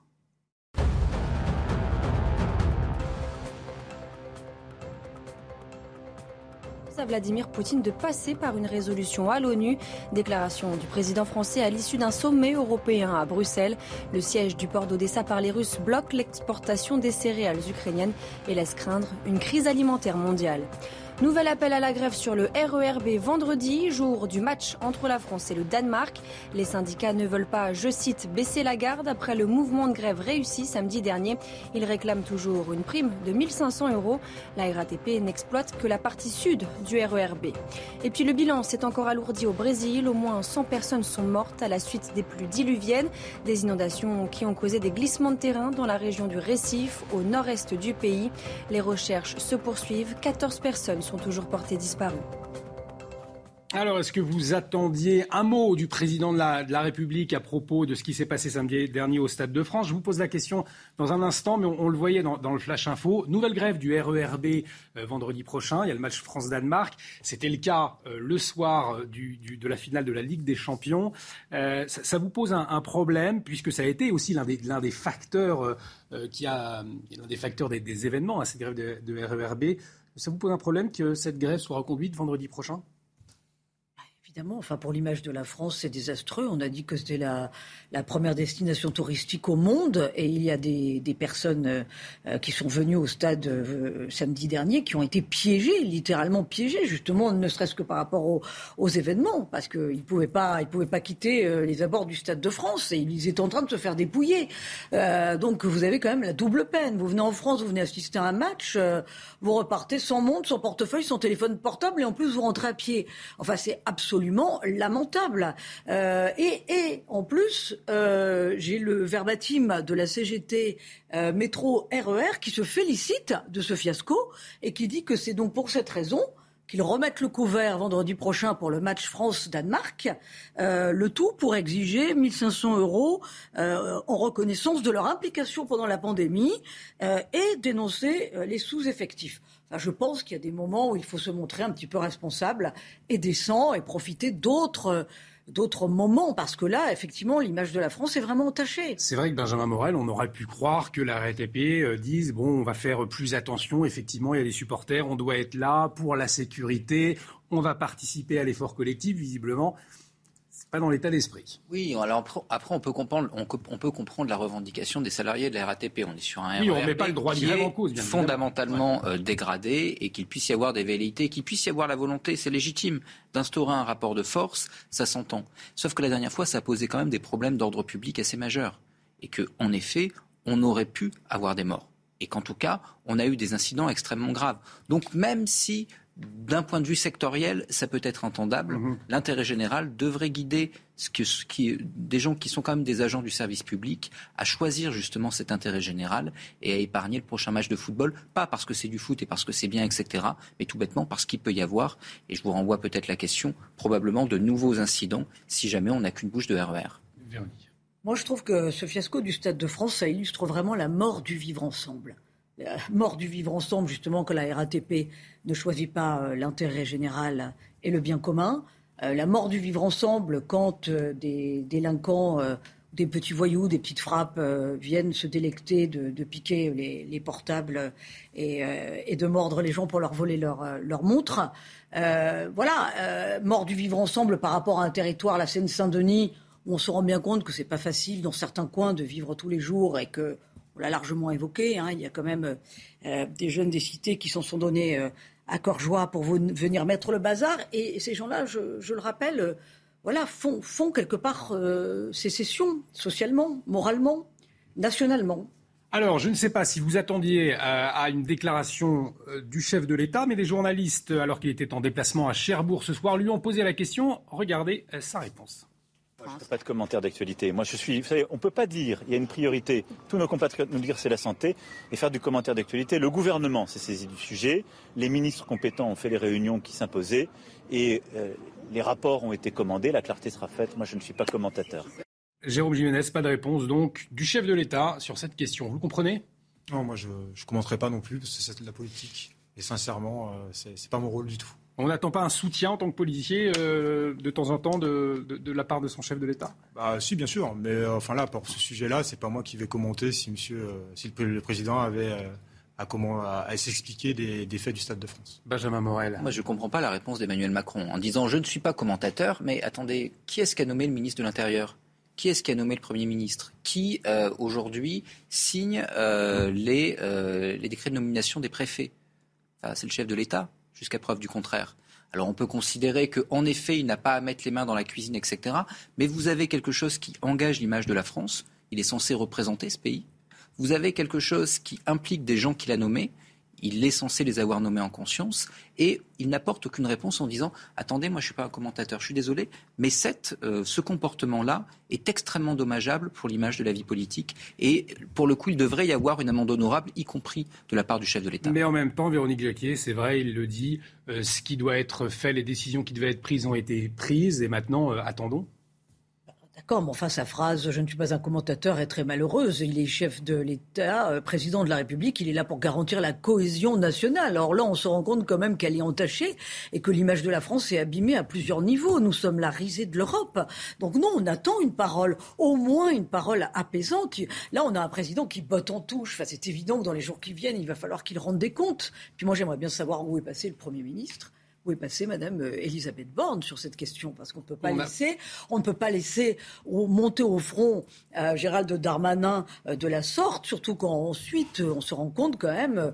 Vladimir Poutine de passer par une résolution à l'ONU. Déclaration du président français à l'issue d'un sommet européen à Bruxelles. Le siège du port d'Odessa par les Russes bloque l'exportation des céréales ukrainiennes et laisse craindre une crise alimentaire mondiale. Nouvel appel à la grève sur le RERB vendredi, jour du match entre la France et le Danemark. Les syndicats ne veulent pas, je cite, baisser la garde après le mouvement de grève réussi samedi dernier. Ils réclament toujours une prime de 1500 euros. La RATP n'exploite que la partie sud du RERB. Et puis le bilan s'est encore alourdi au Brésil. Au moins 100 personnes sont mortes à la suite des pluies diluviennes, des inondations qui ont causé des glissements de terrain dans la région du Récif, au nord-est du pays. Les recherches se poursuivent. 14 personnes sont toujours portés disparus. Alors, est-ce que vous attendiez un mot du président de la, République à propos de ce qui s'est passé samedi dernier au Stade de France? Je vous pose la question dans un instant, mais on, le voyait dans, le Flash Info. Nouvelle grève du RERB euh, vendredi prochain. Il y a le match France-Danemark. C'était le cas euh, le soir euh, de la finale de la Ligue des Champions. ça, vous pose un, problème, puisque ça a été aussi l'un des, facteurs qui a l'un des facteurs des, événements à cette grève de, de RERB. Ça vous pose un problème que cette grève soit reconduite vendredi prochain? Enfin pour l'image de la France, c'est désastreux. On a dit que c'était la, première destination touristique au monde et il y a des, personnes euh, qui sont venues au stade euh, samedi dernier qui ont été piégées, littéralement piégées, justement, ne serait-ce que par rapport aux, événements, parce qu'ils ne pouvaient pas, pouvaient pas quitter euh, les abords du stade de France et ils étaient en train de se faire dépouiller. donc vous avez quand même la double peine. Vous venez en France, vous venez assister à un match, vous repartez sans montre, sans portefeuille, sans téléphone portable et en plus vous rentrez à pied. Enfin, c'est absolument absolument lamentable. Euh, et, en plus, euh, j'ai le verbatim de la CGT euh, métro RER qui se félicite de ce fiasco et qui dit que c'est donc pour cette raison qu'ils remettent le couvert vendredi prochain pour le match France-Danemark, le tout pour exiger 1500 euros en reconnaissance de leur implication pendant la pandémie et dénoncer les sous-effectifs je pense qu'il y a des moments où il faut se montrer un petit peu responsable et décent et profiter d'autres d'autres moments, parce que là, effectivement, l'image de la France est vraiment entachée. C'est vrai que Benjamin Morel, on aurait pu croire que la RTP euh, dise, bon, on va faire plus attention, effectivement, il y a des supporters, on doit être là pour la sécurité, on va participer à l'effort collectif, visiblement pas dans l'état d'esprit. Oui, alors après on peut comprendre, on, peut comprendre la revendication des salariés de la RATP. On est sur un oui, on met pas le droit qui en cause, fondamentalement euh, dégradé et qu'il puisse y avoir des velléités, qu'il puisse y avoir la volonté, c'est légitime d'instaurer un rapport de force, ça s'entend. Sauf que la dernière fois, ça posait quand même des problèmes d'ordre public assez majeurs et que, en effet, on aurait pu avoir des morts et qu'en tout cas, on a eu des incidents extrêmement graves. Donc même si d'un point de vue sectoriel, ça peut être entendable. Mhm. L'intérêt général devrait guider ce qui, des gens qui sont quand même des agents du service public à choisir justement cet intérêt général et à épargner le prochain match de football, pas parce que c'est du foot et parce que c'est bien, etc., mais tout bêtement parce qu'il peut y avoir, et je vous renvoie peut-être la question, probablement de nouveaux incidents si jamais on n'a qu'une bouche de RER. Moi, je trouve que ce fiasco du Stade de France, ça illustre vraiment la mort du vivre ensemble. La mort du vivre ensemble, justement, que la RATP ne choisit pas euh, l'intérêt général et le bien commun. Euh, la mort du vivre ensemble quand euh, des délinquants, des petits voyous, des petites frappes viennent se délecter de, piquer les, portables et, de mordre les gens pour leur voler leur, leur montre. voilà, mort du vivre ensemble par rapport à un territoire, la Seine-Saint-Denis, où on se rend bien compte que c'est pas facile dans certains coins de vivre tous les jours et que on l'a largement évoqué, hein, il y a quand même euh, des jeunes des cités qui s'en sont donnés euh, à corps joie pour venir mettre le bazar. Et, ces gens-là, je, le rappelle, euh, voilà, font, font, quelque part sécession, socialement, moralement, nationalement. Alors, je ne sais pas si vous attendiez à une déclaration du chef de l'État, mais des journalistes, alors qu'il était en déplacement à Cherbourg ce soir, lui ont posé la question. Regardez sa réponse. Pas de commentaire d'actualité. Moi, je suis. Vous savez, on ne peut pas dire il y a une priorité. Tous nos compatriotes nous dire c'est la santé et faire du commentaire d'actualité. Le gouvernement s'est saisi du sujet. Les ministres compétents ont fait les réunions qui s'imposaient et euh, les rapports ont été commandés. La clarté sera faite. Moi, je ne suis pas commentateur. Jérôme Jiménez, pas de réponse donc du chef de l'État sur cette question. Vous comprenez? Non, moi, je ne commenterai pas non plus parce que c'est de la politique. Et sincèrement, euh, ce n'est pas mon rôle du tout. On n'attend pas un soutien en tant que policier euh, de temps en temps de, la part de son chef de l'État? Bah, Si, bien sûr. Mais euh, enfin là, pour ce sujet-là, c'est pas moi qui vais commenter si, monsieur, euh, si le, président avait à, comment, à, s'expliquer des, faits du Stade de France. Benjamin Morel. Moi, je ne comprends pas la réponse d'Emmanuel Macron en disant je ne suis pas commentateur, mais attendez, qui est-ce qui a nommé le ministre de l'Intérieur? Qui est-ce qui a nommé le Premier ministre? Qui, aujourd'hui, signe les, les décrets de nomination des préfets? C'est le chef de l'État jusqu'à preuve du contraire. Alors on peut considérer qu'en effet, il n'a pas à mettre les mains dans la cuisine, etc. Mais vous avez quelque chose qui engage l'image de la France. Il est censé représenter ce pays. Vous avez quelque chose qui implique des gens qu'il a nommés il est censé les avoir nommés en conscience et il n'apporte aucune réponse en disant attendez moi je suis pas un commentateur je suis désolé mais euh, ce comportement là est extrêmement dommageable pour l'image de la vie politique et pour le coup il devrait y avoir une amende honorable y compris de la part du chef de l'État. Mais en même temps Véronique Jacquier c'est vrai il le dit euh, ce qui doit être fait les décisions qui devaient être prises ont été prises et maintenant euh, attendons. D'accord, mais enfin, sa phrase Je ne suis pas un commentateur est très malheureuse. Il est chef de l'État, euh, président de la République, il est là pour garantir la cohésion nationale. Or là, on se rend compte quand même qu'elle est entachée et que l'image de la France est abîmée à plusieurs niveaux. Nous sommes la risée de l'Europe. Donc non, on attend une parole, au moins une parole apaisante. Là, on a un président qui botte en touche. Enfin, c'est évident que dans les jours qui viennent, il va falloir qu'il rende des comptes. Puis moi, j'aimerais bien savoir où est passé le Premier ministre où est passée Madame euh, Elisabeth Borne sur cette question, parce qu'on ne peut pas laisser, on ne peut pas laisser monter au front euh, Gérald Darmanin euh, de la sorte, surtout quand ensuite on se rend compte quand même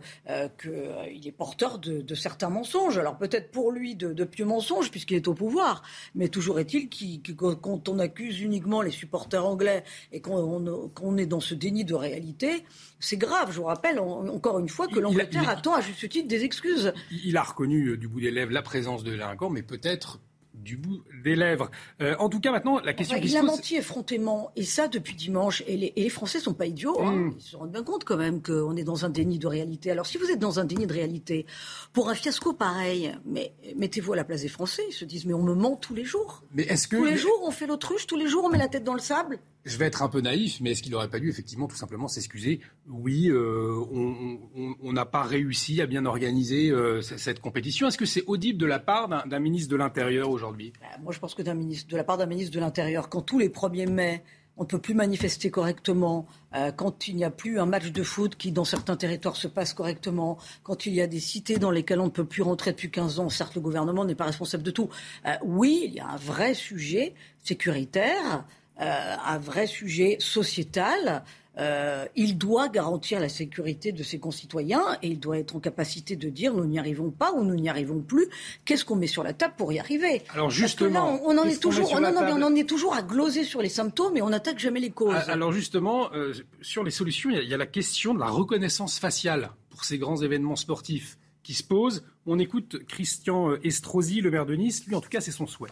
qu'il est porteur de, certains mensonges. Alors peut-être pour lui de, pieux mensonges puisqu'il est au pouvoir, mais toujours est-il que quand on accuse uniquement les supporters anglais et qu'on est dans ce déni de réalité, c'est grave. Je vous rappelle encore une fois que l'Angleterre attend à juste titre des excuses. Il a reconnu du bout des lèvres la présence de délinquants, mais peut-être du bout des lèvres. Euh, en tout cas, maintenant, la question qui il se pose... a menti effrontément, et ça depuis dimanche. Et les, et les Français sont pas idiots. Hein. Mm. Ils se rendent bien compte quand même qu'on est dans un déni de réalité. Alors, si vous êtes dans un déni de réalité, pour un fiasco pareil, mais mettez-vous à la place des Français. Ils se disent, mais on me ment tous les jours. Mais est-ce que tous les jours on fait l'autruche, tous les jours on met la tête dans le sable je vais être un peu naïf, mais est-ce qu'il n'aurait pas dû effectivement tout simplement s'excuser Oui, euh, on n'a pas réussi à bien organiser euh, cette compétition. Est-ce que c'est audible de la part d'un ministre de l'Intérieur aujourd'hui? Bah, Moi, je pense que ministre, de la part d'un ministre de l'Intérieur, quand tous les 1er mai, on ne peut plus manifester correctement, euh, quand il n'y a plus un match de foot qui, dans certains territoires, se passe correctement, quand il y a des cités dans lesquelles on ne peut plus rentrer depuis 15 ans, certes, le gouvernement n'est pas responsable de tout. oui, il y a un vrai sujet sécuritaire. Euh, un vrai sujet sociétal. Euh, il doit garantir la sécurité de ses concitoyens et il doit être en capacité de dire nous n'y arrivons pas ou nous n'y arrivons plus. Qu'est-ce qu'on met sur la table pour y arriver? Alors justement, on, en est toujours, on, en est toujours à gloser sur les symptômes et on n'attaque jamais les causes. Ah, alors justement, euh, sur les solutions, il y, a la question de la reconnaissance faciale pour ces grands événements sportifs qui se posent. On écoute Christian Estrosi, le maire de Nice. Lui, en tout cas, c'est son souhait.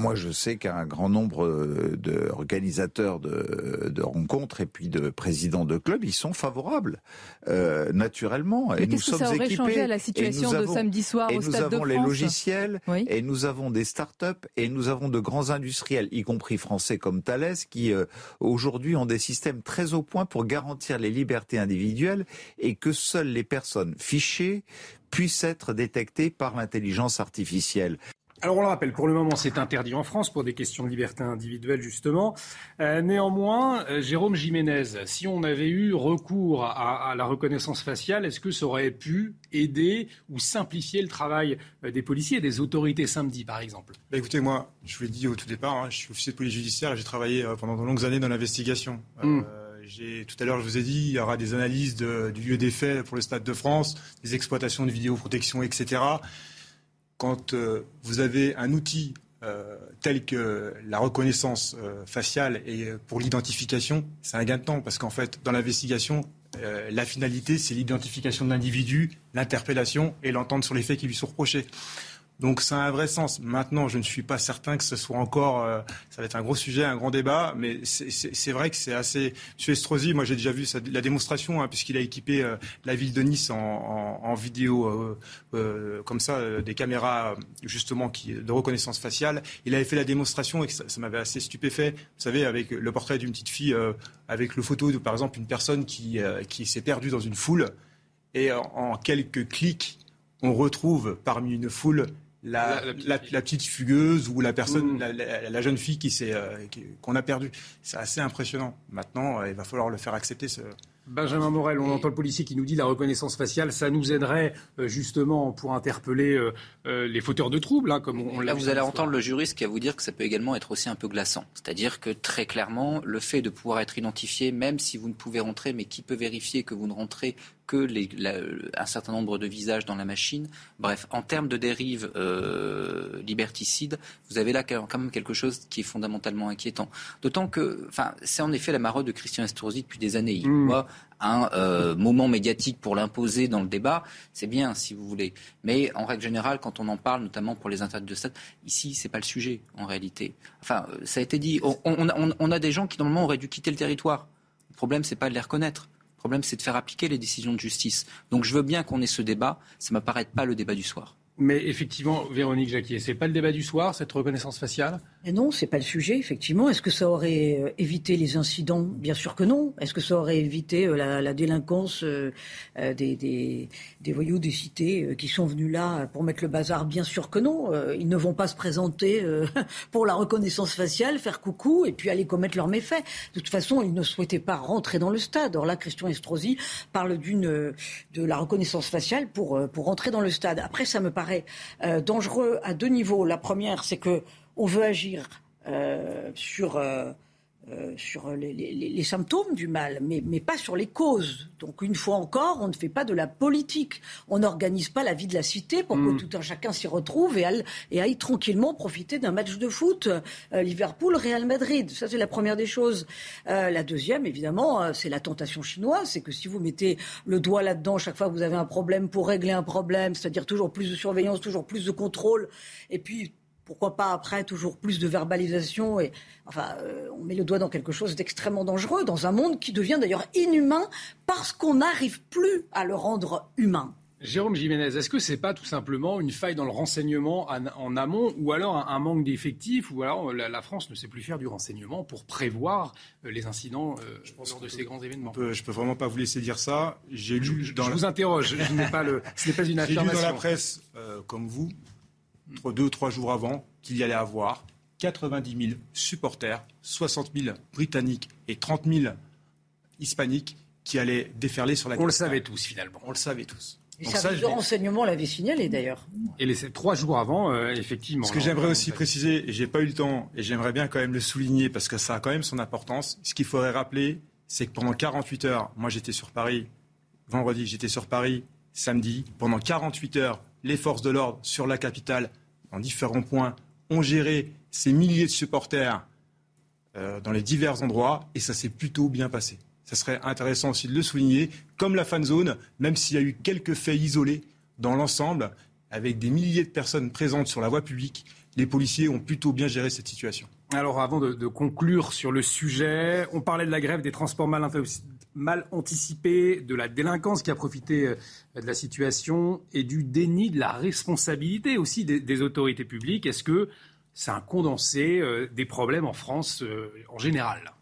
Moi, je sais qu'un grand nombre euh, d'organisateurs de, de, rencontres et puis de présidents de clubs, ils sont favorables, euh, naturellement. Mais et nous sommes ça aurait équipés. Changé à la situation de samedi soir et au Stade de France. Nous avons les logiciels, et nous avons des start-up, et nous avons de grands industriels, y compris français comme Thales, qui euh, aujourd'hui ont des systèmes très au point pour garantir les libertés individuelles et que seules les personnes fichées puissent être détectées par l'intelligence artificielle. Alors on le rappelle, pour le moment c'est interdit en France pour des questions de liberté individuelle justement. Euh, néanmoins, euh, Jérôme Jiménez, si on avait eu recours à, la reconnaissance faciale, est-ce que ça aurait pu aider ou simplifier le travail euh, des policiers et des autorités samedi par exemple? Bah, Écoutez, moi, je vous l'ai dit au tout départ, hein, je suis officier de police judiciaire et j'ai travaillé pendant de longues années dans l'investigation. Hmm. tout à l'heure, je vous ai dit, il y aura des analyses du lieu des faits pour le Stade de France, des exploitations de vidéoprotection, etc quand euh, vous avez un outil euh, tel que la reconnaissance euh, faciale et pour l'identification, c'est un gain de temps parce qu'en fait, dans l'investigation, la finalité, c'est l'identification de l'individu, l'interpellation et l'entente sur les faits qui lui sont reprochés. Donc ça a un vrai sens. Maintenant, je ne suis pas certain que ce soit encore, euh, ça va être un gros sujet, un grand débat, mais c'est vrai que c'est assez. Monsieur Estrosi, moi j'ai déjà vu la démonstration, hein, puisqu'il a équipé euh, la ville de Nice en, vidéo euh, comme ça, des caméras justement de reconnaissance faciale. Il avait fait la démonstration et ça, m'avait assez stupéfait. Vous savez, avec le portrait d'une petite fille, avec le photo de par exemple une personne qui, qui s'est perdue dans une foule, et en quelques clics, on retrouve parmi une foule la, petite fugueuse ou la personne, mm. la, jeune fille qui euh, qu'on a perdue. C'est assez impressionnant. Maintenant, euh, il va falloir le faire accepter. Ce... Benjamin Morel, on entend le policier qui nous dit la reconnaissance faciale, ça nous aiderait euh, justement pour interpeller les fauteurs de troubles, hein, comme on, Là, vous allez entendre le juriste qui va vous dire que ça peut également être aussi un peu glaçant. C'est-à-dire que très clairement, le fait de pouvoir être identifié, même si vous ne pouvez rentrer, mais qui peut vérifier que vous ne rentrez que un certain nombre de visages dans la machine. Bref, en termes de dérive euh, liberticide, vous avez là quand même quelque chose qui est fondamentalement inquiétant. D'autant que, enfin, c'est en effet la marotte de Christian Estrosi depuis des années. Il mmh. voit un euh, moment médiatique pour l'imposer dans le débat, c'est bien si vous voulez. Mais en règle générale, quand on en parle, notamment pour les interdits de stade, ici, c'est pas le sujet en réalité. Enfin, ça a été dit. On, on a des gens qui normalement auraient dû quitter le territoire. Le problème, c'est pas de les reconnaître. Le problème, c'est de faire appliquer les décisions de justice. Donc je veux bien qu'on ait ce débat. Ça ne m'apparaît pas le débat du soir. Mais effectivement, Véronique Jacquier, ce n'est pas le débat du soir, cette reconnaissance faciale? Et non, c'est pas le sujet, effectivement. Est-ce que ça aurait euh, évité les incidents? Bien sûr que non. Est-ce que ça aurait évité euh, la, délinquance euh, des, des, voyous des cités qui sont venus là pour mettre le bazar? Bien sûr que non. Ils ne vont pas se présenter [laughs] pour la reconnaissance faciale, faire coucou et puis aller commettre leurs méfaits. De toute façon, ils ne souhaitaient pas rentrer dans le stade. Or là, Christian Estrosi parle d'une de la reconnaissance faciale pour, pour rentrer dans le stade. Après, ça me paraît dangereux à deux niveaux. La première, c'est que on veut agir euh, sur, euh, euh, sur les, symptômes du mal, mais, mais, pas sur les causes. Donc une fois encore, on ne fait pas de la politique. On n'organise pas la vie de la cité pour que hmm. tout un chacun s'y retrouve et aille, et aille tranquillement profiter d'un match de foot. Liverpool-Real Madrid, ça c'est la première des choses. la deuxième, évidemment, c'est la tentation chinoise. C'est que si vous mettez le doigt là-dedans chaque fois que vous avez un problème pour régler un problème, c'est-à-dire toujours plus de surveillance, toujours plus de contrôle, et puis pourquoi pas après toujours plus de verbalisation et enfin euh, on met le doigt dans quelque chose d'extrêmement dangereux dans un monde qui devient d'ailleurs inhumain parce qu'on n'arrive plus à le rendre humain. Jérôme Jiménez, est-ce que c'est pas tout simplement une faille dans le renseignement en, amont ou alors un, manque d'effectifs ou alors la, France ne sait plus faire du renseignement pour prévoir euh, les incidents euh, je pense lors de ces grands événements? Je ne peux vraiment pas vous laisser dire ça. J'ai lu je, je vous interroge, je n'ai pas le, ce n'est pas une affirmation. [laughs] J'ai lu dans la presse, comme vous, deux ou trois jours avant, qu'il y allait avoir 90 000 supporters, 60 000 Britanniques et 30 000 Hispaniques qui allaient déferler sur la On le savait tous, finalement. On le savait tous. Les services de renseignement l'avaient signalé d'ailleurs. Et les trois jours avant, euh, effectivement. Ce que j'aimerais aussi préciser, et j'ai pas eu le temps, et j'aimerais bien quand même le souligner parce que ça a quand même son importance. Ce qu'il faudrait rappeler, c'est que pendant 48 heures, moi j'étais sur Paris, vendredi j'étais sur Paris, samedi, pendant 48 heures, les forces de l'ordre sur la capitale, en différents points, ont géré ces milliers de supporters euh, dans les divers endroits et ça s'est plutôt bien passé. Ça serait intéressant aussi de le souligner, comme la fan zone, même s'il y a eu quelques faits isolés dans l'ensemble, avec des milliers de personnes présentes sur la voie publique, les policiers ont plutôt bien géré cette situation. Alors avant de, conclure sur le sujet, on parlait de la grève des transports mal, mal anticipés, de la délinquance qui a profité euh, de la situation et du déni de la responsabilité aussi des, autorités publiques. Est-ce que c'est un condensé euh, des problèmes en France euh, en général?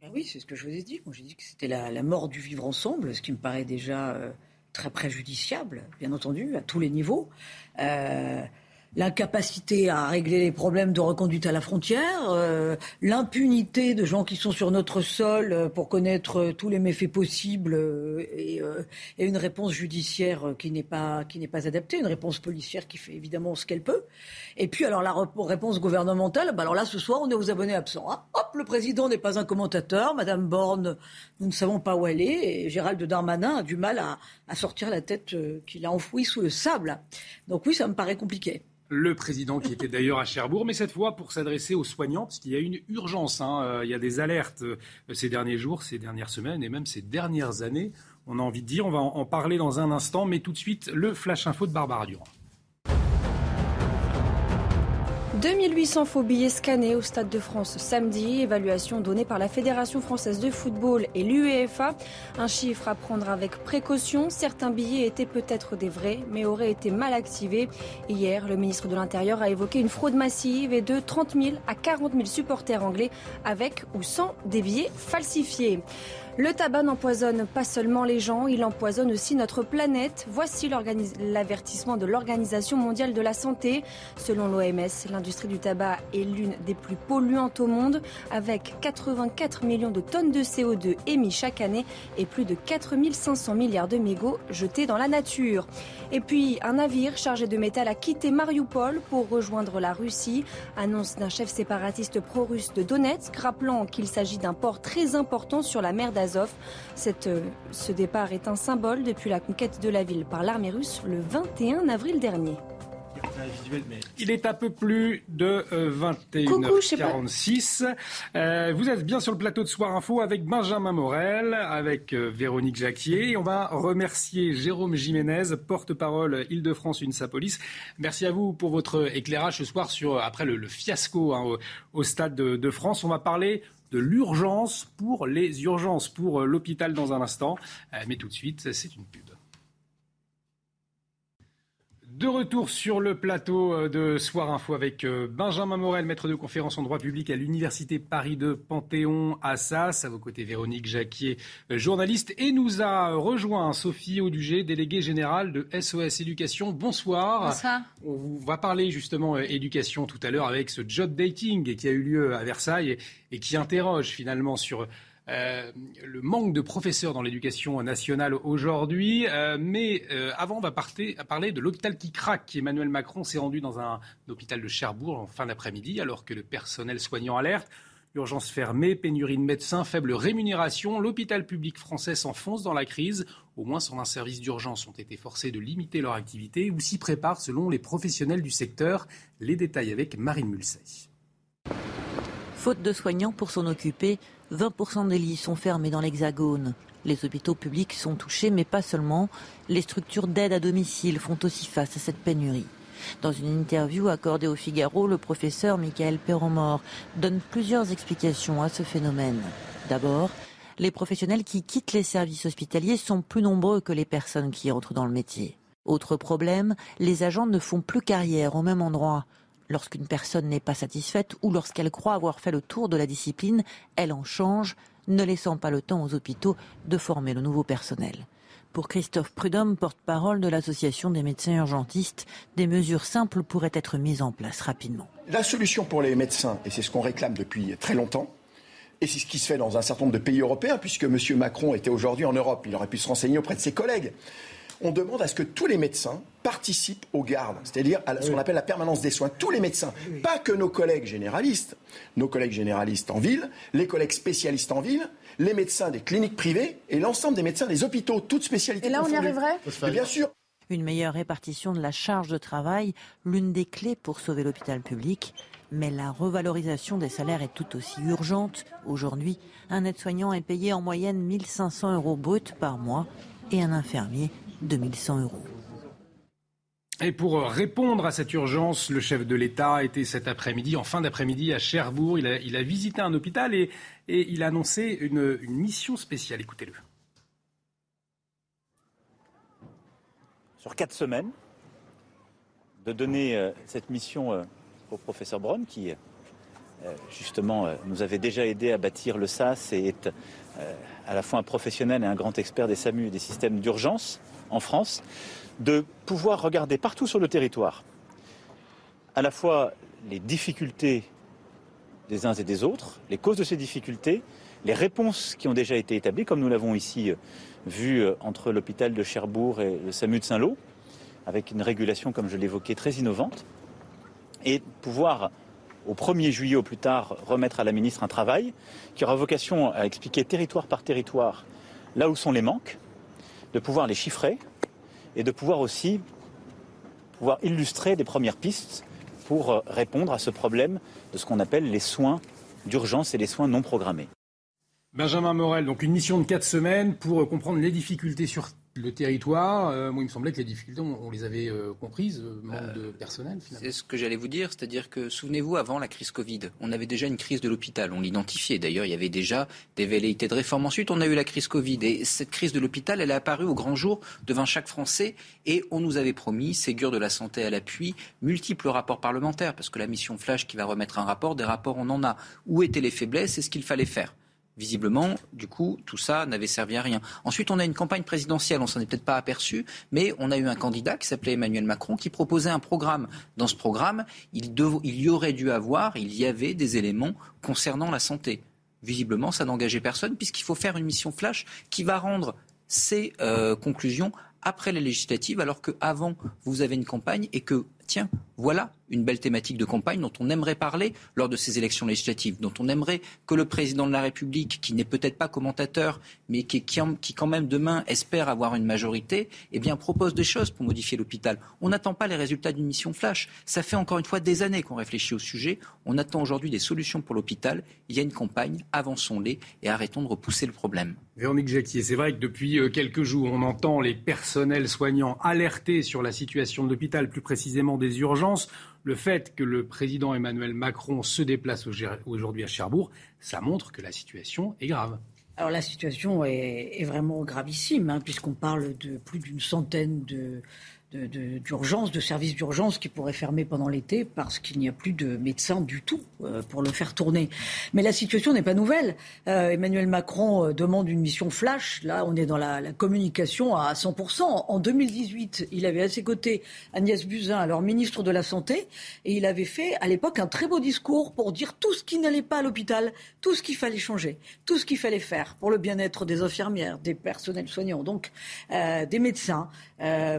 Ben Oui, c'est ce que je vous ai dit. Moi, j'ai dit que c'était la, mort du vivre ensemble, ce qui me paraît déjà très préjudiciable, bien entendu, à tous les niveaux l'incapacité à régler les problèmes de reconduite à la frontière, euh, l'impunité de gens qui sont sur notre sol euh, pour connaître euh, tous les méfaits possibles et, une réponse judiciaire qui n'est pas qui n'est pas adaptée, une réponse policière qui fait évidemment ce qu'elle peut. Et puis alors la réponse gouvernementale, bah alors là ce soir on est aux abonnés absents. Hein. Hop, le président n'est pas un commentateur, Madame Borne, nous ne savons pas où elle est, et Gérald Darmanin a du mal à, à sortir la tête qu'il a enfouie sous le sable. Donc oui, ça me paraît compliqué le président qui était d'ailleurs à Cherbourg, mais cette fois pour s'adresser aux soignants, parce qu'il y a une urgence. Hein. Euh, il y a des alertes euh, ces derniers jours, ces dernières semaines et même ces dernières années. On a envie de dire, on va en parler dans un instant, mais tout de suite, le flash info de Barbara Durand. 2800 faux billets scannés au Stade de France samedi, évaluation donnée par la Fédération française de football et l'UEFA. Un chiffre à prendre avec précaution. Certains billets étaient peut-être des vrais, mais auraient été mal activés. Hier, le ministre de l'Intérieur a évoqué une fraude massive et de 30 000 à 40 000 supporters anglais avec ou sans des billets falsifiés. Le tabac n'empoisonne pas seulement les gens, il empoisonne aussi notre planète. Voici l'avertissement de l'Organisation mondiale de la santé. Selon l'OMS, l'industrie du tabac est l'une des plus polluantes au monde, avec 84 millions de tonnes de CO2 émis chaque année et plus de 4500 milliards de mégots jetés dans la nature. Et puis, un navire chargé de métal a quitté Mariupol pour rejoindre la Russie. Annonce d'un chef séparatiste pro-russe de Donetsk, rappelant qu'il s'agit d'un port très important sur la mer d'Azov. Euh, ce départ est un symbole depuis la conquête de la ville par l'armée russe le 21 avril dernier. Il est un peu plus de 21h46. Euh, euh, vous êtes bien sur le plateau de Soir Info avec Benjamin Morel, avec Véronique Jacquier. On va remercier Jérôme Jiménez, porte-parole Île-de-France UNSA-Police. Merci à vous pour votre éclairage ce soir sur, après le, fiasco hein, au, Stade de, France. On va parler de l'urgence pour les urgences, pour l'hôpital dans un instant. mais tout de suite, c'est une pub. De retour sur le plateau euh, de Soir Info avec euh, Benjamin Morel, maître de conférence en droit public à l'Université Paris de Panthéon Assas. À vos côtés, Véronique Jacquier, euh, journaliste. Et nous a rejoint Sophie Audugé, déléguée générale de SOS Éducation. Bonsoir. Bonsoir. On va parler justement éducation tout à l'heure avec ce job dating qui a eu lieu à Versailles et qui interroge finalement sur euh, le manque de professeurs dans l'éducation nationale aujourd'hui. Euh, mais euh, avant, on va parler de l'hôpital qui craque. Emmanuel Macron s'est rendu dans un, hôpital de Cherbourg en fin d'après-midi, alors que le personnel soignant alerte. Urgence fermée, pénurie de médecins, faible rémunération. L'hôpital public français s'enfonce dans la crise. Au moins, un services d'urgence ont été forcés de limiter leur activité ou s'y préparent selon les professionnels du secteur. Les détails avec Marine Mulsey. Faute de soignants pour s'en occuper, 20% des lits sont fermés dans l'Hexagone. Les hôpitaux publics sont touchés, mais pas seulement. Les structures d'aide à domicile font aussi face à cette pénurie. Dans une interview accordée au Figaro, le professeur Michael Perromort donne plusieurs explications à ce phénomène. D'abord, les professionnels qui quittent les services hospitaliers sont plus nombreux que les personnes qui entrent dans le métier. Autre problème, les agents ne font plus carrière au même endroit. Lorsqu'une personne n'est pas satisfaite ou lorsqu'elle croit avoir fait le tour de la discipline, elle en change, ne laissant pas le temps aux hôpitaux de former le nouveau personnel. Pour Christophe Prudhomme, porte-parole de l'Association des médecins urgentistes, des mesures simples pourraient être mises en place rapidement. La solution pour les médecins, et c'est ce qu'on réclame depuis très longtemps, et c'est ce qui se fait dans un certain nombre de pays européens, puisque M. Macron était aujourd'hui en Europe, il aurait pu se renseigner auprès de ses collègues on demande à ce que tous les médecins participent aux gardes, c'est-à-dire à, ce qu'on appelle la permanence des soins. Tous les médecins, pas que nos collègues généralistes, nos collègues généralistes en ville, les collègues spécialistes en ville, les médecins des cliniques privées et l'ensemble des médecins des hôpitaux, toutes spécialités. Et là, on y arriverait Bien sûr. Une meilleure répartition de la charge de travail, l'une des clés pour sauver l'hôpital public. Mais la revalorisation des salaires est tout aussi urgente. Aujourd'hui, un aide-soignant est payé en moyenne 1500 euros bruts par mois et un infirmier 2100 euros. Et pour répondre à cette urgence, le chef de l'État était cet après-midi, en fin d'après-midi, à Cherbourg. Il a, visité un hôpital et, il a annoncé une, mission spéciale. Écoutez-le. Sur quatre semaines, de donner euh, cette mission euh, au professeur Braun, qui euh, justement nous avait déjà aidé à bâtir le SAS et est à la fois un professionnel et un grand expert des SAMU et des systèmes d'urgence en France, de pouvoir regarder partout sur le territoire à la fois les difficultés des uns et des autres, les causes de ces difficultés, les réponses qui ont déjà été établies, comme nous l'avons ici euh, vu euh, entre l'hôpital de Cherbourg et le SAMU de Saint-Lô, avec une régulation, comme je l'évoquais, très innovante, et pouvoir, au 1er juillet au plus tard, remettre à la ministre un travail qui aura vocation à expliquer territoire par territoire là où sont les manques, de pouvoir les chiffrer et de pouvoir aussi pouvoir illustrer des premières pistes pour euh, répondre à ce problème de ce qu'on appelle les soins d'urgence et les soins non programmés. Benjamin Morel, donc une mission de quatre semaines pour comprendre les difficultés sur le territoire, euh, moi, il me semblait que les difficultés, on, les avait euh, comprises, euh, manque de personnel, finalement. C'est ce que j'allais vous dire, c'est-à-dire que, souvenez-vous, avant la crise Covid, on avait déjà une crise de l'hôpital, on l'identifiait. D'ailleurs, il y avait déjà des velléités de réforme. Ensuite, on a eu la crise Covid. Et cette crise de l'hôpital, elle est apparue au grand jour devant chaque Français. Et on nous avait promis, Ségur de la santé à l'appui, multiples rapports parlementaires, parce que la mission Flash qui va remettre un rapport, des rapports, on en a. Où étaient les faiblesses? Et ce qu'il fallait faire Visiblement, du coup, tout ça n'avait servi à rien. Ensuite, on a une campagne présidentielle, on s'en est peut-être pas aperçu, mais on a eu un candidat qui s'appelait Emmanuel Macron qui proposait un programme. Dans ce programme, il, y aurait dû avoir, il y avait des éléments concernant la santé. Visiblement, ça n'engageait personne puisqu'il faut faire une mission flash qui va rendre ces euh, conclusions après les législatives, alors qu'avant, vous avez une campagne et que, tiens, voilà une belle thématique de campagne dont on aimerait parler lors de ces élections législatives, dont on aimerait que le président de la République, qui n'est peut-être pas commentateur, mais qui, qui, quand même demain espère avoir une majorité, eh bien propose des choses pour modifier l'hôpital. On n'attend pas les résultats d'une mission flash. Ça fait encore une fois des années qu'on réfléchit au sujet. On attend aujourd'hui des solutions pour l'hôpital. Il y a une campagne, avançons-les et arrêtons de repousser le problème. Véronique Jacquier, c'est vrai que depuis euh, quelques jours, on entend les personnels soignants alerter sur la situation de l'hôpital, plus précisément des urgences le fait que le président Emmanuel Macron se déplace aujourd'hui à Cherbourg, ça montre que la situation est grave. Alors la situation est, vraiment gravissime, hein, puisqu'on parle de plus d'une centaine de, d'urgence, de, services d'urgence qui pourraient fermer pendant l'été parce qu'il n'y a plus de médecins du tout euh, pour le faire tourner. Mais la situation n'est pas nouvelle. Euh, Emmanuel Macron euh, demande une mission flash. Là, on est dans la, la, communication à 100%. En 2018, il avait à ses côtés Agnès Buzyn, alors ministre de la Santé, et il avait fait à l'époque un très beau discours pour dire tout ce qui n'allait pas à l'hôpital, tout ce qu'il fallait changer, tout ce qu'il fallait faire pour le bien-être des infirmières, des personnels soignants, donc des médecins,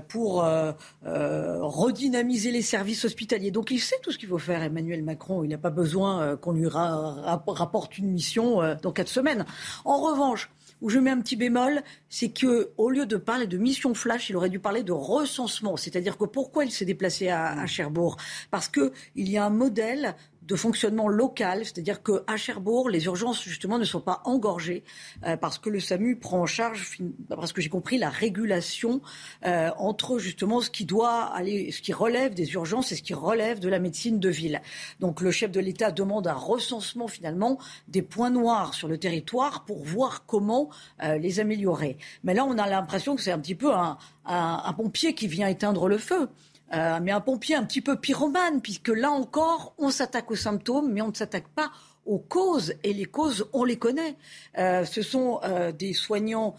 pour euh, euh, redynamiser les services hospitaliers. Donc il sait tout ce qu'il faut faire, Emmanuel Macron. Il n'a pas besoin euh, qu'on lui rapporte une mission dans quatre semaines. En revanche, où je mets un petit bémol, c'est que au lieu de parler de mission flash, il aurait dû parler de recensement. C'est-à-dire que pourquoi il s'est déplacé à, à Cherbourg? Parce qu'il y a un modèle de fonctionnement local, c'est-à-dire qu'à Cherbourg, les urgences justement ne sont pas engorgées euh, parce que le SAMU prend en charge, d'après ce que j'ai compris, la régulation euh, entre justement ce qui doit aller, ce qui relève des urgences et ce qui relève de la médecine de ville. Donc le chef de l'État demande un recensement finalement des points noirs sur le territoire pour voir comment euh, les améliorer. Mais là, on a l'impression que c'est un petit peu un, un pompier qui vient éteindre le feu. Euh, mais un pompier un petit peu pyromane, puisque là encore, on s'attaque aux symptômes, mais on ne s'attaque pas aux causes. Et les causes, on les connaît. Euh, ce sont euh, des soignants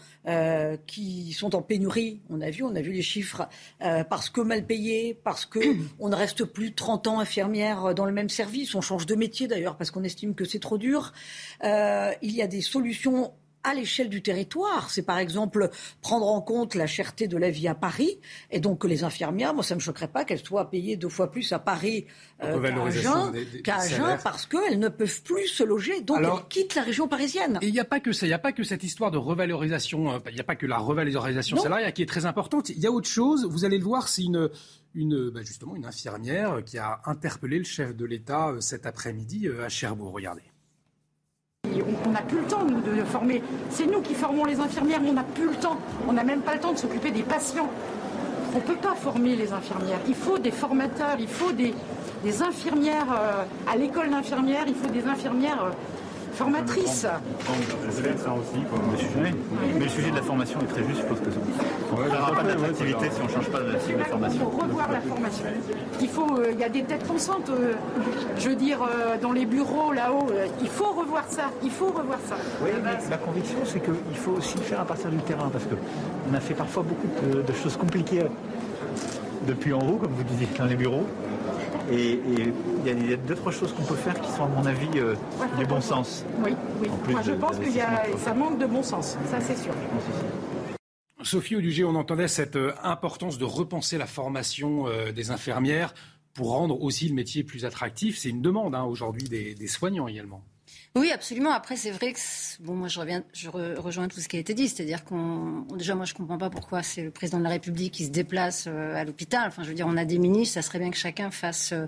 qui sont en pénurie. On a vu, on a vu les chiffres, parce que mal payés, parce que [coughs] on ne reste plus 30 ans infirmière dans le même service. On change de métier d'ailleurs parce qu'on estime que c'est trop dur. il y a des solutions à l'échelle du territoire. C'est par exemple prendre en compte la cherté de la vie à Paris. Et donc que les infirmières, moi ça ne me choquerait pas qu'elles soient payées deux fois plus à Paris euh, qu'à Agen, parce qu'elles ne peuvent plus se loger. Donc elles quittent la région parisienne. Et il n'y a pas que ça, il n'y a pas que cette histoire de revalorisation, euh, il n'y a pas que la revalorisation salariale qui est très importante. Il y a autre chose, vous allez le voir, c'est une une, bah, justement une infirmière qui a interpellé le chef de l'État euh, cet après-midi à Cherbourg. Regardez. On n'a plus le temps, nous, de former. C'est nous qui formons les infirmières, on n'a plus le temps. On n'a même pas le temps de s'occuper des patients. On ne peut pas former les infirmières. Il faut des formateurs, il faut des, infirmières euh, à l'école d'infirmières, il faut des infirmières euh, formatrice. Mais le sujet de la formation est très juste, je pense que ça n'aura pas d'attractivité si on ne change pas de cible de formation. Il faut revoir la formation. Il faut, euh, il y a des têtes pensantes, euh, je veux dire, euh, dans les bureaux là-haut. il faut revoir ça. Il faut revoir ça. Oui, ma conviction, c'est qu'il faut aussi le faire à partir du terrain, parce qu'on a fait parfois beaucoup de choses compliquées depuis en haut, comme vous disiez, dans les bureaux. Et il y, a deux, trois choses qu'on peut faire qui sont, à mon avis, euh, du bon sens. Oui, oui. Moi, je pense que ça manque de bon sens, ça c'est sûr. Sophie Audugé, on entendait cette euh, importance de repenser la formation euh, des infirmières pour rendre aussi le métier plus attractif. C'est une demande hein, aujourd'hui des soignants également. Oui, absolument. Après, c'est vrai que bon, moi, je reviens, je rejoins tout ce qui a été dit, c'est-à-dire qu'on déjà, moi, je comprends pas pourquoi c'est le président de la République qui se déplace euh, à l'hôpital. Enfin, je veux dire, on a des ministres, ça serait bien que chacun fasse euh,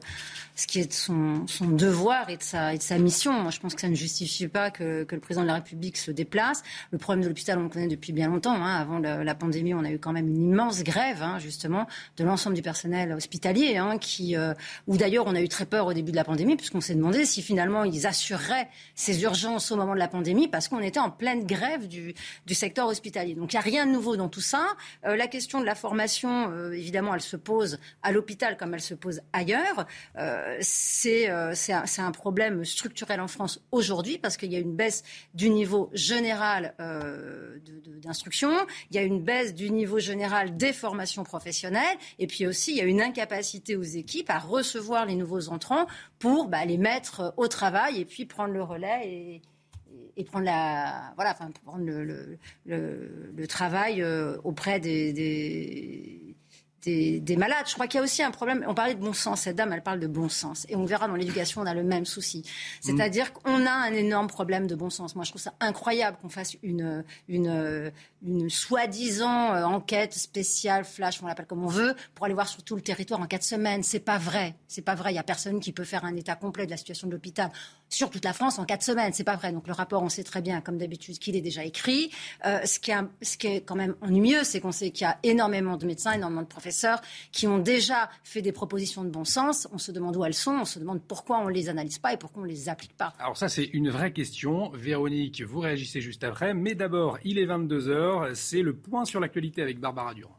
ce qui est de son, son, devoir et de sa et de sa mission. Moi, je pense que ça ne justifie pas que, que le président de la République se déplace. Le problème de l'hôpital, on le connaît depuis bien longtemps. Hein. Avant la, pandémie, on a eu quand même une immense grève, hein, justement, de l'ensemble du personnel hospitalier, hein, qui, euh, où d'ailleurs, on a eu très peur au début de la pandémie, puisqu'on s'est demandé si finalement ils assureraient ces urgences au moment de la pandémie parce qu'on était en pleine grève du, du secteur hospitalier. Donc il n'y a rien de nouveau dans tout ça. Euh, la question de la formation, euh, évidemment, elle se pose à l'hôpital comme elle se pose ailleurs. Euh, c'est un, problème structurel en France aujourd'hui parce qu'il y a une baisse du niveau général d'instruction, il y a une baisse du niveau général des formations professionnelles et puis aussi il y a une incapacité aux équipes à recevoir les nouveaux entrants pour bah, les mettre au travail et puis prendre le relais et, prendre la le, travail euh, auprès des, des, malades. Je crois qu'il y a aussi un problème. On parlait de bon sens. Cette dame, elle parle de bon sens. Et on verra dans l'éducation, on a le même souci. C'est-à-dire qu'on a un énorme problème de bon sens. Moi, je trouve ça incroyable qu'on fasse une, une, une soi-disant euh, enquête spéciale, flash, on l'appelle comme on veut, pour aller voir sur tout le territoire en quatre semaines. C'est pas vrai. C'est pas vrai. Il y a personne qui peut faire un état complet de la situation de l'hôpital sur toute la France en quatre semaines. C'est pas vrai. Donc le rapport, on sait très bien, comme d'habitude, qu'il est déjà écrit. Euh, ce, qui est, quand même ennuyeux, c'est qu'on sait qu'il y a énormément de médecins, énormément de professeurs qui ont déjà fait des propositions de bon sens. On se demande où elles sont. On se demande pourquoi on les analyse pas et pourquoi on les applique pas. Alors ça, c'est une vraie question. Véronique, vous réagissez juste après. Mais d'abord, il est 22 c'est le point sur l'actualité avec Barbara Durand.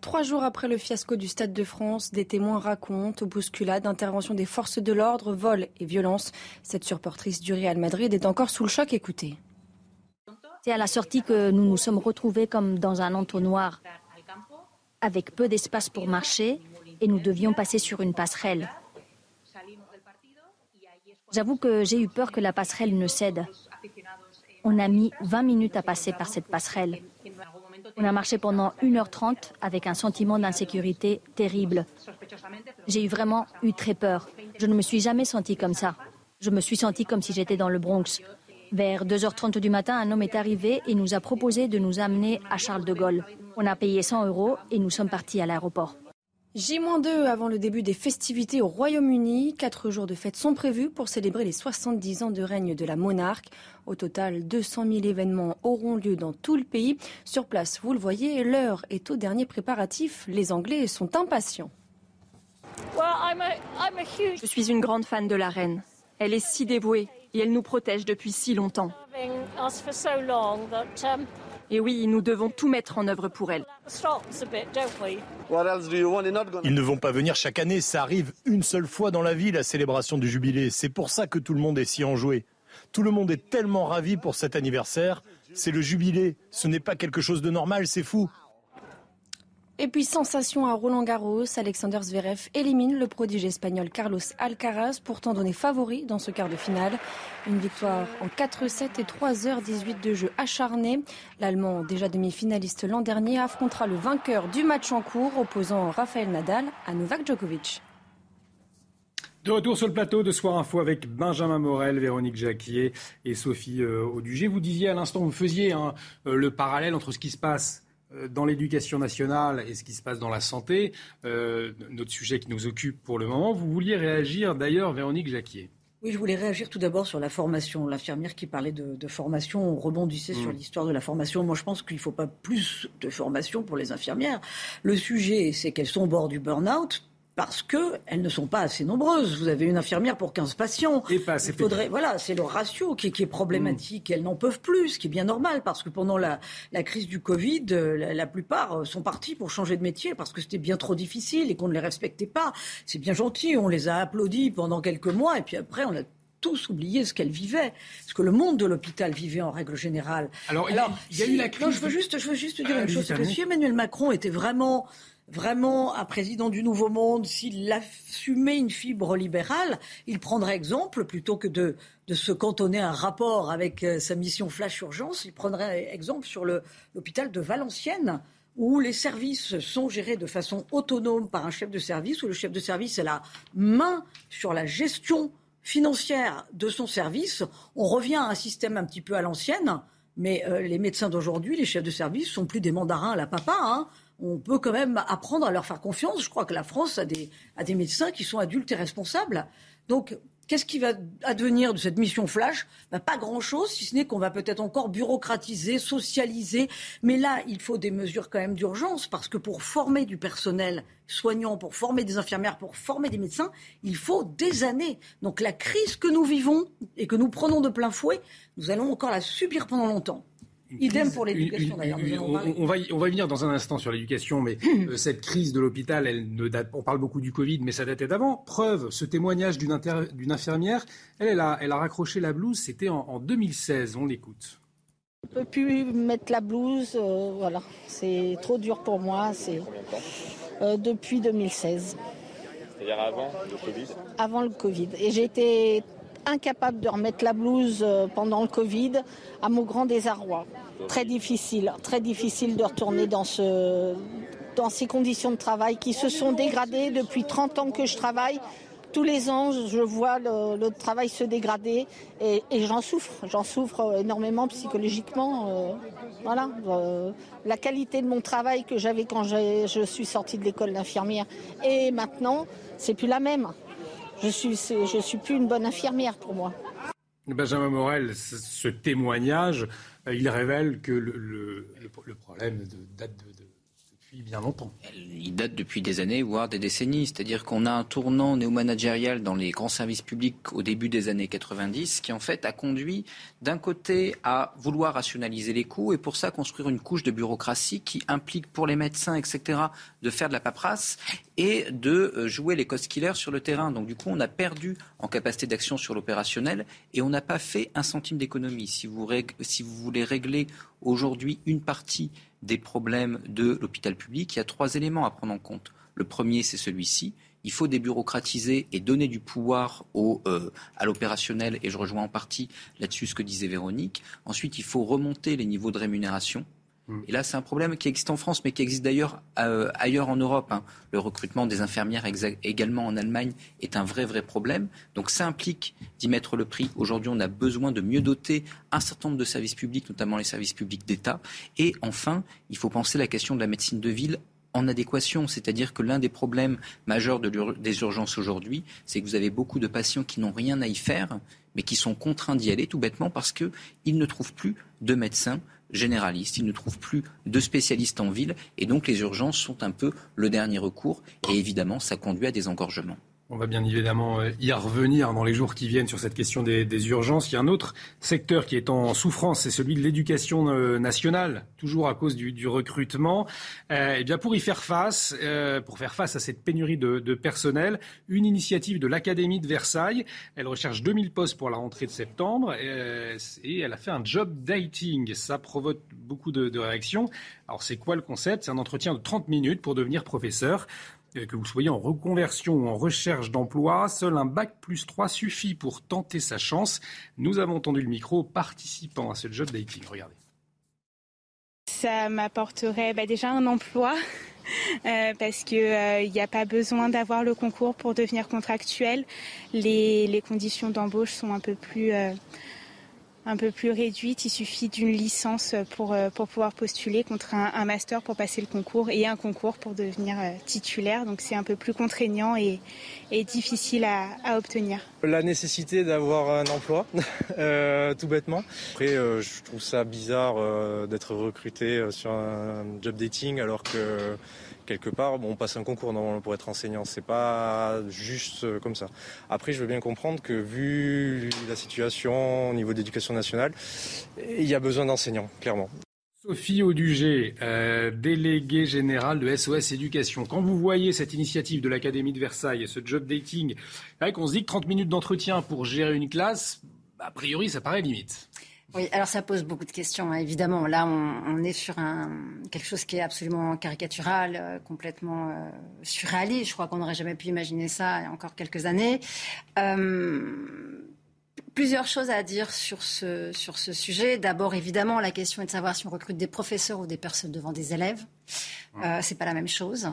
Trois jours après le fiasco du Stade de France, des témoins racontent bousculades, intervention des forces de l'ordre, vols et violences. Cette supportrice du Real Madrid est encore sous le choc. Écoutez. C'est à la sortie que nous nous sommes retrouvés comme dans un entonnoir, avec peu d'espace pour marcher, et nous devions passer sur une passerelle. J'avoue que j'ai eu peur que la passerelle ne cède. On a mis 20 minutes à passer par cette passerelle. On a marché pendant 1h30 avec un sentiment d'insécurité terrible. J'ai vraiment eu très peur. Je ne me suis jamais sentie comme ça. Je me suis sentie comme si j'étais dans le Bronx. Vers 2h30 du matin, un homme est arrivé et nous a proposé de nous amener à Charles de Gaulle. On a payé 100 euros et nous sommes partis à l'aéroport. J-2 avant le début des festivités au Royaume-Uni. Quatre jours de fête sont prévus pour célébrer les 70 ans de règne de la monarque. Au total, 200 000 événements auront lieu dans tout le pays. Sur place, vous le voyez, l'heure est au dernier préparatif. Les Anglais sont impatients. Je suis une grande fan de la reine. Elle est si dévouée et elle nous protège depuis si longtemps. Et oui, nous devons tout mettre en œuvre pour elle. Ils ne vont pas venir chaque année, ça arrive une seule fois dans la vie, la célébration du jubilé. C'est pour ça que tout le monde est si enjoué. Tout le monde est tellement ravi pour cet anniversaire. C'est le jubilé, ce n'est pas quelque chose de normal, c'est fou. Et puis, sensation à Roland Garros, Alexander Zverev élimine le prodige espagnol Carlos Alcaraz, pourtant donné favori dans ce quart de finale. Une victoire en 4-7 et 3h18 de jeu acharné. L'Allemand, déjà demi-finaliste l'an dernier, affrontera le vainqueur du match en cours, opposant Rafael Nadal à Novak Djokovic. De retour sur le plateau de Soir Info avec Benjamin Morel, Véronique Jacquier et Sophie euh, Audugé. Vous disiez à l'instant, vous faisiez hein, euh, le parallèle entre ce qui se passe dans l'éducation nationale et ce qui se passe dans la santé, euh, notre sujet qui nous occupe pour le moment. Vous vouliez réagir d'ailleurs, Véronique Jacquier. Oui, je voulais réagir tout d'abord sur la formation. L'infirmière qui parlait de, formation, on rebondissait sur mm. l'histoire de la formation. Moi, je pense qu'il ne faut pas plus de formation pour les infirmières. Le sujet, c'est qu'elles sont au bord du burn-out parce qu'elles ne sont pas assez nombreuses. Vous avez une infirmière pour 15 patients. Et pas assez Il faudrait, voilà, c'est le ratio qui, est problématique. Elles n'en peuvent plus, ce qui est bien normal, parce que pendant la, crise du Covid, euh, la, plupart euh, sont partis pour changer de métier parce que c'était bien trop difficile et qu'on ne les respectait pas. C'est bien gentil, on les a applaudis pendant quelques mois et puis après on a tous oublié ce qu'elles vivaient, ce que le monde de l'hôpital vivait en règle générale. Alors, il y a eu la crise. je veux juste, je veux juste dire une chose, que si Emmanuel Macron était vraiment vraiment un président du Nouveau Monde, s'il assumait une fibre libérale, il prendrait exemple, plutôt que de, se cantonner un rapport avec euh, sa mission Flash Urgence, il prendrait exemple sur l'hôpital de Valenciennes, où les services sont gérés de façon autonome par un chef de service, où le chef de service a la main sur la gestion financière de son service. On revient à un système un petit peu à l'ancienne, mais euh, les médecins d'aujourd'hui, les chefs de service, sont plus des mandarins à la papa. Hein on peut quand même apprendre à leur faire confiance. Je crois que la France a des, médecins qui sont adultes et responsables. Donc, Qu'est-ce qui va advenir de cette mission flash? Ben, Pas grand-chose, si ce n'est qu'on va peut-être encore bureaucratiser, socialiser. Mais là, il faut des mesures quand même d'urgence, parce que pour former du personnel soignant, pour former des infirmières, pour former des médecins, il faut des années. Donc la crise que nous vivons et que nous prenons de plein fouet, nous allons encore la subir pendant longtemps. Idem pour l'éducation d'ailleurs. On, va y, on va venir dans un instant sur l'éducation, mais [clears throat] euh, cette crise de l'hôpital, elle ne date. On parle beaucoup du Covid, mais ça datait d'avant. Preuve, ce témoignage d'une infirmière, elle, elle a, elle a raccroché la blouse. C'était en, 2016. On l'écoute. Je peux plus mettre la blouse, euh, voilà. C'est trop dur pour moi. C'est euh, depuis 2016. C'est-à-dire avant le Covid? Avant le Covid. Et j'ai été incapable de remettre la blouse pendant le Covid, à mon grand désarroi très difficile, très difficile de retourner dans ces conditions de travail qui se sont dégradées depuis 30 ans que je travaille. Tous les ans, je vois le, travail se dégrader et, j'en souffre. J'en souffre énormément psychologiquement. Euh, voilà, euh, la qualité de mon travail que j'avais quand je suis sortie de l'école d'infirmière et maintenant, c'est plus la même. Je suis, je suis plus une bonne infirmière pour moi. Benjamin Morel, ce témoignage, euh, il révèle que le, problème date Il date depuis des années, voire des décennies. C'est-à-dire qu'on a un tournant néo-managérial dans les grands services publics au début des années 90 qui en fait a conduit d'un côté à vouloir rationaliser les coûts et pour ça construire une couche de bureaucratie qui implique pour les médecins, etc., de faire de la paperasse et de euh, jouer les cost killers sur le terrain. Donc du coup, on a perdu en capacité d'action sur l'opérationnel et on n'a pas fait un centime d'économie. Si vous voulez régler aujourd'hui une partie des problèmes de l'hôpital public, il y a trois éléments à prendre en compte. Le premier, c'est celui-ci. Il faut débureaucratiser et donner du pouvoir euh, à l'opérationnel, et je rejoins en partie là-dessus ce que disait Véronique. Ensuite, il faut remonter les niveaux de rémunération. Mm. Et là, c'est un problème qui existe en France, mais qui existe d'ailleurs euh, ailleurs en Europe. Hein. Le recrutement des infirmières également en Allemagne est un vrai, vrai problème. Donc ça implique d'y mettre le prix. Aujourd'hui, on a besoin de mieux doter un certain nombre de services publics, notamment les services publics d'État. Et enfin, il faut penser la question de la médecine de ville en adéquation. C'est-à-dire que l'un des problèmes majeurs des urgences aujourd'hui, c'est que vous avez beaucoup de patients qui n'ont rien à y faire, mais qui sont contraints d'y aller tout bêtement parce qu'ils ne trouvent plus de médecins généralistes, ils ne trouvent plus de spécialistes en ville, et donc les urgences sont un peu le dernier recours, et évidemment, ça conduit à des engorgements. On va bien évidemment euh, y revenir dans les jours qui viennent sur cette question des, urgences. Il y a un autre secteur qui est en souffrance, c'est celui de l'éducation euh, nationale, toujours à cause du, recrutement. Euh, eh bien pour y faire face, pour faire face à cette pénurie de, personnel, une initiative de l'Académie de Versailles. Elle recherche 2000 postes pour la rentrée de septembre et, elle a fait un job dating. Ça provoque beaucoup de, de réactions. Alors c'est quoi le concept? C'est un entretien de 30 minutes pour devenir professeur. Euh, que vous soyez en reconversion ou en recherche d'emploi, seul un bac plus 3 suffit pour tenter sa chance. Nous avons entendu le micro participant à ce job dating. Regardez. Ça m'apporterait bah, déjà un emploi. [laughs] Euh, parce qu'il n'y euh, a pas besoin d'avoir le concours pour devenir contractuel. Les, les conditions d'embauche sont un peu plus un peu plus réduite. Il suffit d'une licence pour, euh, pour pouvoir postuler contre un, master pour passer le concours et un concours pour devenir euh, titulaire. Donc c'est un peu plus contraignant et, et difficile à, à, obtenir. La nécessité d'avoir un emploi, [laughs] euh, tout bêtement. Après, je trouve ça bizarre d'être recruté sur un job dating alors que quelque part, bon, on passe un concours normalement pour être enseignant. C'est pas juste euh, comme ça. Après, je veux bien comprendre que vu la situation au niveau d'éducation nationale, il y a besoin d'enseignants, clairement. Sophie Audugé, euh, déléguée générale de SOS Éducation. Quand vous voyez cette initiative de l'Académie de Versailles, ce job dating, c'est vrai se dit que 30 minutes d'entretien pour gérer une classe, a priori, ça paraît limite. Oui, alors ça pose beaucoup de questions, hein. évidemment. Là, on, est sur quelque chose qui est absolument caricatural, euh, complètement euh, surréaliste. Je crois qu'on n'aurait jamais pu imaginer ça il y a encore quelques années. Euh, plusieurs choses à dire sur ce sujet. D'abord, évidemment, la question est de savoir si on recrute des professeurs ou des personnes devant des élèves. Euh, c'est pas la même chose.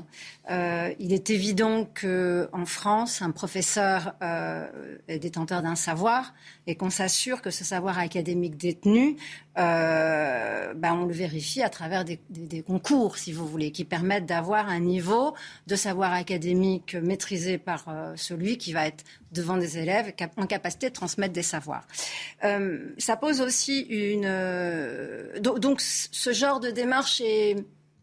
Euh, il est évident qu'en France, un professeur euh, est détenteur d'un savoir et qu'on s'assure que ce savoir académique détenu, euh, ben on le vérifie à travers des, des, concours, si vous voulez, qui permettent d'avoir un niveau de savoir académique maîtrisé par celui qui va être devant des élèves en capacité de transmettre des savoirs. Ça pose aussi une donc ce genre de démarche est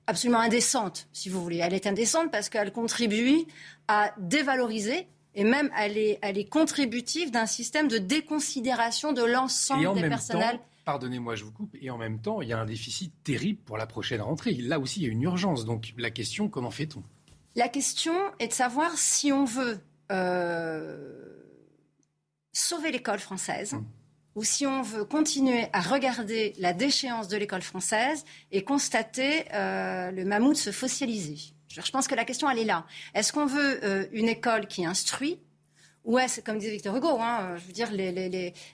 absolument indécente, si vous voulez. Elle est indécente parce qu'elle contribue à dévaloriser et même elle est, contributive d'un système de déconsidération de l'ensemble des personnels. Pardonnez-moi, je vous coupe. Et en même temps, il y a un déficit terrible pour la prochaine rentrée. Là aussi, il y a une urgence. Donc la question, comment fait-on? La question est de savoir si on veut euh, sauver l'école française. Hum ou si on veut continuer à regarder la déchéance de l'école française et constater euh, le mammouth se fossiliser. Je pense que la question, elle est là. Est-ce qu'on veut euh, une école qui instruit Ouais, c'est comme disait Victor Hugo. Hein, je veux dire,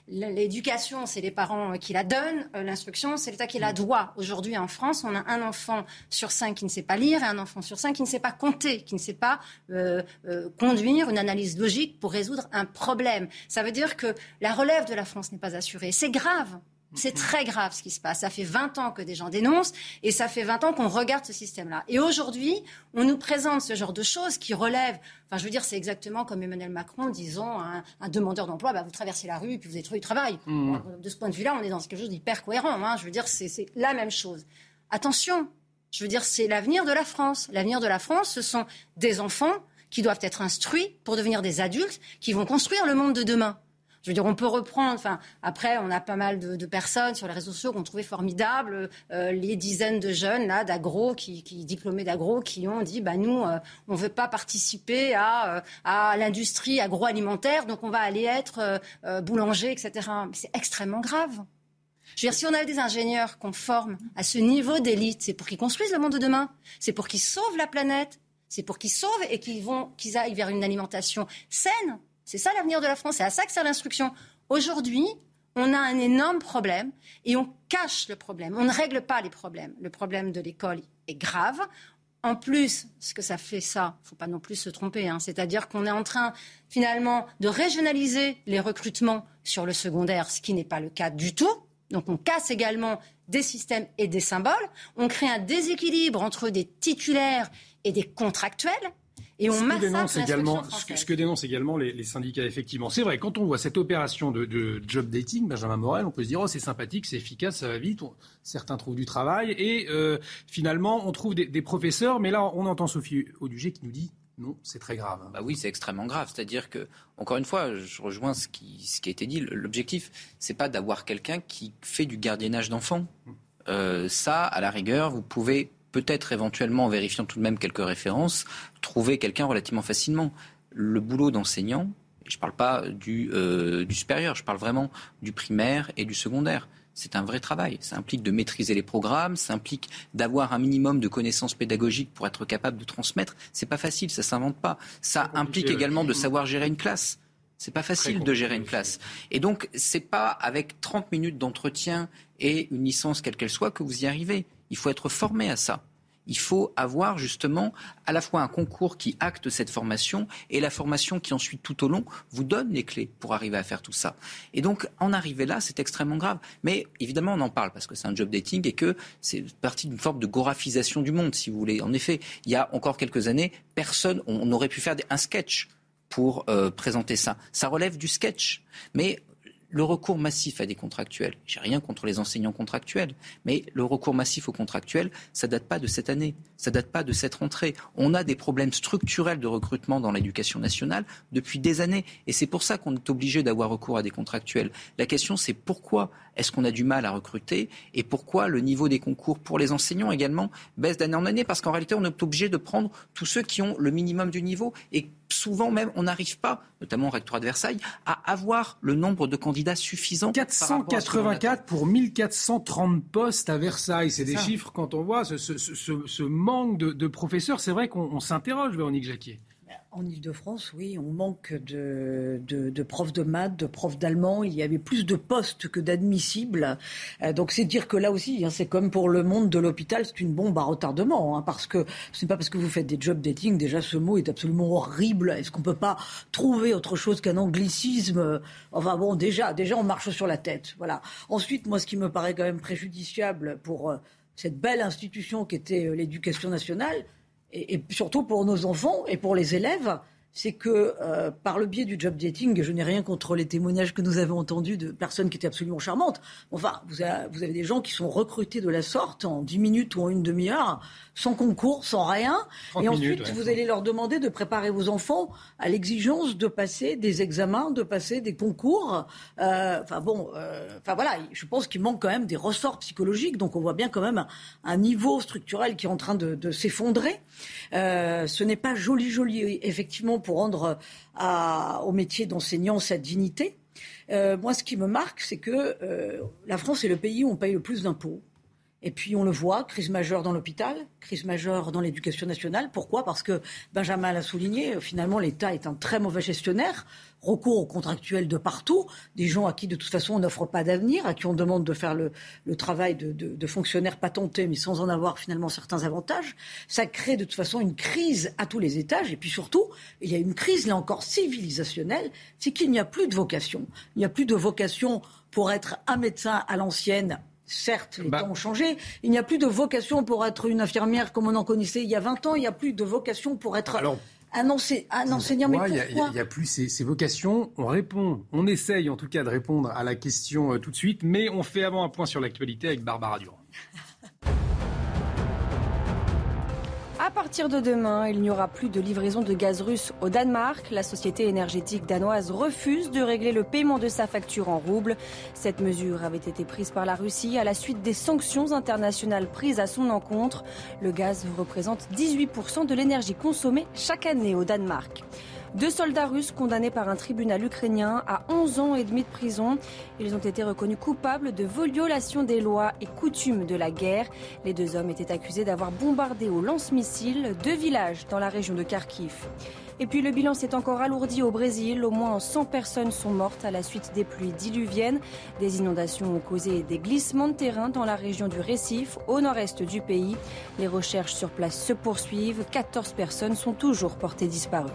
l'éducation, c'est les parents qui la donnent. Euh, l'instruction, c'est l'État qui la doit. Aujourd'hui, en France, on a un enfant sur cinq qui ne sait pas lire et un enfant sur cinq qui ne sait pas compter, qui ne sait pas euh, euh, conduire une analyse logique pour résoudre un problème. Ça veut dire que la relève de la France n'est pas assurée. C'est grave. C'est très grave ce qui se passe. Ça fait 20 ans que des gens dénoncent et ça fait 20 ans qu'on regarde ce système-là. Et aujourd'hui, on nous présente ce genre de choses qui relèvent. Enfin, je veux dire, c'est exactement comme Emmanuel Macron disant à un, demandeur d'emploi bah, vous traversez la rue et puis vous avez trouvé du travail. Mmh. De ce point de vue-là, on est dans quelque chose d'hyper cohérent. Hein. Je veux dire, c'est la même chose. Attention, Je veux dire, c'est l'avenir de la France. L'avenir de la France, ce sont des enfants qui doivent être instruits pour devenir des adultes qui vont construire le monde de demain. Je veux dire, on peut reprendre. Enfin, après, on a pas mal de, personnes sur les réseaux sociaux qui ont trouvé formidable euh, les dizaines de jeunes là d'agro, qui, qui, diplômés d'agro, qui ont dit, bah nous, euh, on veut pas participer à, euh, à l'industrie agroalimentaire, donc on va aller être boulanger, etc. c'est extrêmement grave. Je veux dire, si on avait des ingénieurs qu'on forme à ce niveau d'élite, c'est pour qu'ils construisent le monde de demain, c'est pour qu'ils sauvent la planète, c'est pour qu'ils sauvent et qu'ils vont, qu'ils aillent vers une alimentation saine. C'est ça l'avenir de la France, c'est à ça que sert l'instruction. Aujourd'hui, on a un énorme problème et on cache le problème. On ne règle pas les problèmes. Le problème de l'école est grave. En plus, ce que ça fait ça, faut pas non plus se tromper, hein, c'est-à-dire qu'on est en train finalement de régionaliser les recrutements sur le secondaire, ce qui n'est pas le cas du tout. Donc on casse également des systèmes et des symboles. On crée un déséquilibre entre des titulaires et des contractuels. Et on ce que, dénonce également, ce, que, dénoncent également les, syndicats, effectivement. C'est vrai, quand on voit cette opération de, job dating, Benjamin Morel, on peut se dire, oh, c'est sympathique, c'est efficace, ça va vite. certains trouvent du travail. Et euh, finalement, on trouve des, professeurs. Mais là, on entend Sophie Audugé qui nous dit, non, c'est très grave. Bah oui, c'est extrêmement grave. C'est-à-dire que, encore une fois, je rejoins ce qui, ce qui a été dit. L'objectif, c'est pas d'avoir quelqu'un qui fait du gardiennage d'enfants. Euh, ça, à la rigueur, vous pouvez peut-être éventuellement, en vérifiant tout de même quelques références, trouver quelqu'un relativement facilement. Le boulot d'enseignant, je ne parle pas du, euh, du supérieur, je parle vraiment du primaire et du secondaire c'est un vrai travail. Ça implique de maîtriser les programmes, ça implique d'avoir un minimum de connaissances pédagogiques pour être capable de transmettre. C'est pas facile, ça s'invente pas. Ça implique également de savoir gérer une classe. C'est pas facile de gérer une classe. Et donc, c'est pas avec 30 minutes d'entretien et une licence quelle qu'elle soit que vous y arrivez. Il faut être formé à ça. Il faut avoir justement à la fois un concours qui acte cette formation et la formation qui ensuite tout au long vous donne les clés pour arriver à faire tout ça. Et donc en arriver là, c'est extrêmement grave. Mais évidemment, on en parle parce que c'est un job dating et que c'est partie d'une forme de gorafisation du monde, si vous voulez. En effet, il y a encore quelques années, personne, on aurait pu faire un sketch pour euh, présenter ça. Ça relève du sketch. Mais le recours massif à des contractuels, j'ai rien contre les enseignants contractuels, mais le recours massif aux contractuels, ça date pas de cette année, ça date pas de cette rentrée. On a des problèmes structurels de recrutement dans l'éducation nationale depuis des années, et c'est pour ça qu'on est obligé d'avoir recours à des contractuels. La question, c'est pourquoi est-ce qu'on a du mal à recruter et pourquoi le niveau des concours pour les enseignants également baisse d'année en année Parce qu'en réalité, on est obligé de prendre tous ceux qui ont le minimum du niveau et souvent même, on n'arrive pas, notamment au rectorat de Versailles, à avoir le nombre de candidats suffisant. 484 pour 1430 postes à Versailles. C'est des chiffres, quand on voit ce, manque de, de professeurs, c'est vrai qu'on s'interroge, Véronique Jacquier. En Ile-de-France, oui, on manque de, de, profs de maths, de profs d'allemand. Il y avait plus de postes que d'admissibles. Euh, donc c'est dire que là aussi, hein, c'est comme pour le monde de l'hôpital, c'est une bombe à retardement. Hein, parce que ce n'est pas parce que vous faites des job dating, déjà ce mot est absolument horrible. Est-ce qu'on ne peut pas trouver autre chose qu'un anglicisme? Enfin bon, déjà, déjà on marche sur la tête. Voilà. Ensuite, moi, ce qui me paraît quand même préjudiciable pour euh, cette belle institution qui était euh, l'éducation nationale, et, surtout pour nos enfants et pour les élèves, c'est que euh, par le biais du job dating, je n'ai rien contre les témoignages que nous avons entendus de personnes qui étaient absolument charmantes. Enfin, vous avez, vous avez des gens qui sont recrutés de la sorte en 10 minutes ou en une demi-heure, sans concours, sans rien. Et ensuite, vous allez leur demander de préparer vos enfants à l'exigence de passer des examens, de passer des concours. Euh, enfin bon, euh, enfin voilà, je pense qu'il manque quand même des ressorts psychologiques. Donc on voit bien quand même un, niveau structurel qui est en train de, de s'effondrer. ce n'est pas joli, joli, effectivement pour rendre à, au métier d'enseignant sa dignité. Euh, moi, ce qui me marque, c'est que euh, la France est le pays où on paye le plus d'impôts. Et puis on le voit, crise majeure dans l'hôpital, crise majeure dans l'éducation nationale. Pourquoi? Parce que Benjamin l'a souligné, finalement l'État est un très mauvais gestionnaire, recours aux contractuels de partout, des gens à qui de toute façon on n'offre pas d'avenir, à qui on demande de faire le, travail de, de, fonctionnaires patentés mais sans en avoir finalement certains avantages. Ça crée de toute façon une crise à tous les étages. Et puis surtout, il y a une crise là encore civilisationnelle, c'est qu'il n'y a plus de vocation. Il n'y a plus de vocation pour être un médecin à l'ancienne Certes, les bah. temps ont changé. Il n'y a plus de vocation pour être une infirmière comme on en connaissait il y a 20 ans. Il n'y a plus de vocation pour être un, enseignant. Mais pourquoi Il n'y a, plus ces, vocations. On répond, on essaye en tout cas de répondre à la question euh, tout de suite, mais on fait avant un point sur l'actualité avec Barbara Durand. À partir de demain, il n'y aura plus de livraison de gaz russe au Danemark. La société énergétique danoise refuse de régler le paiement de sa facture en roubles. Cette mesure avait été prise par la Russie à la suite des sanctions internationales prises à son encontre. Le gaz représente 18% de l'énergie consommée chaque année au Danemark. Deux soldats russes condamnés par un tribunal ukrainien à 11 ans et demi de prison. Ils ont été reconnus coupables de violation des lois et coutumes de la guerre. Les deux hommes étaient accusés d'avoir bombardé au lance-missiles deux villages dans la région de Kharkiv. Et puis le bilan s'est encore alourdi au Brésil. Au moins 100 personnes sont mortes à la suite des pluies diluviennes. Des inondations ont causé des glissements de terrain dans la région du Récif, au nord-est du pays. Les recherches sur place se poursuivent. 14 personnes sont toujours portées disparues.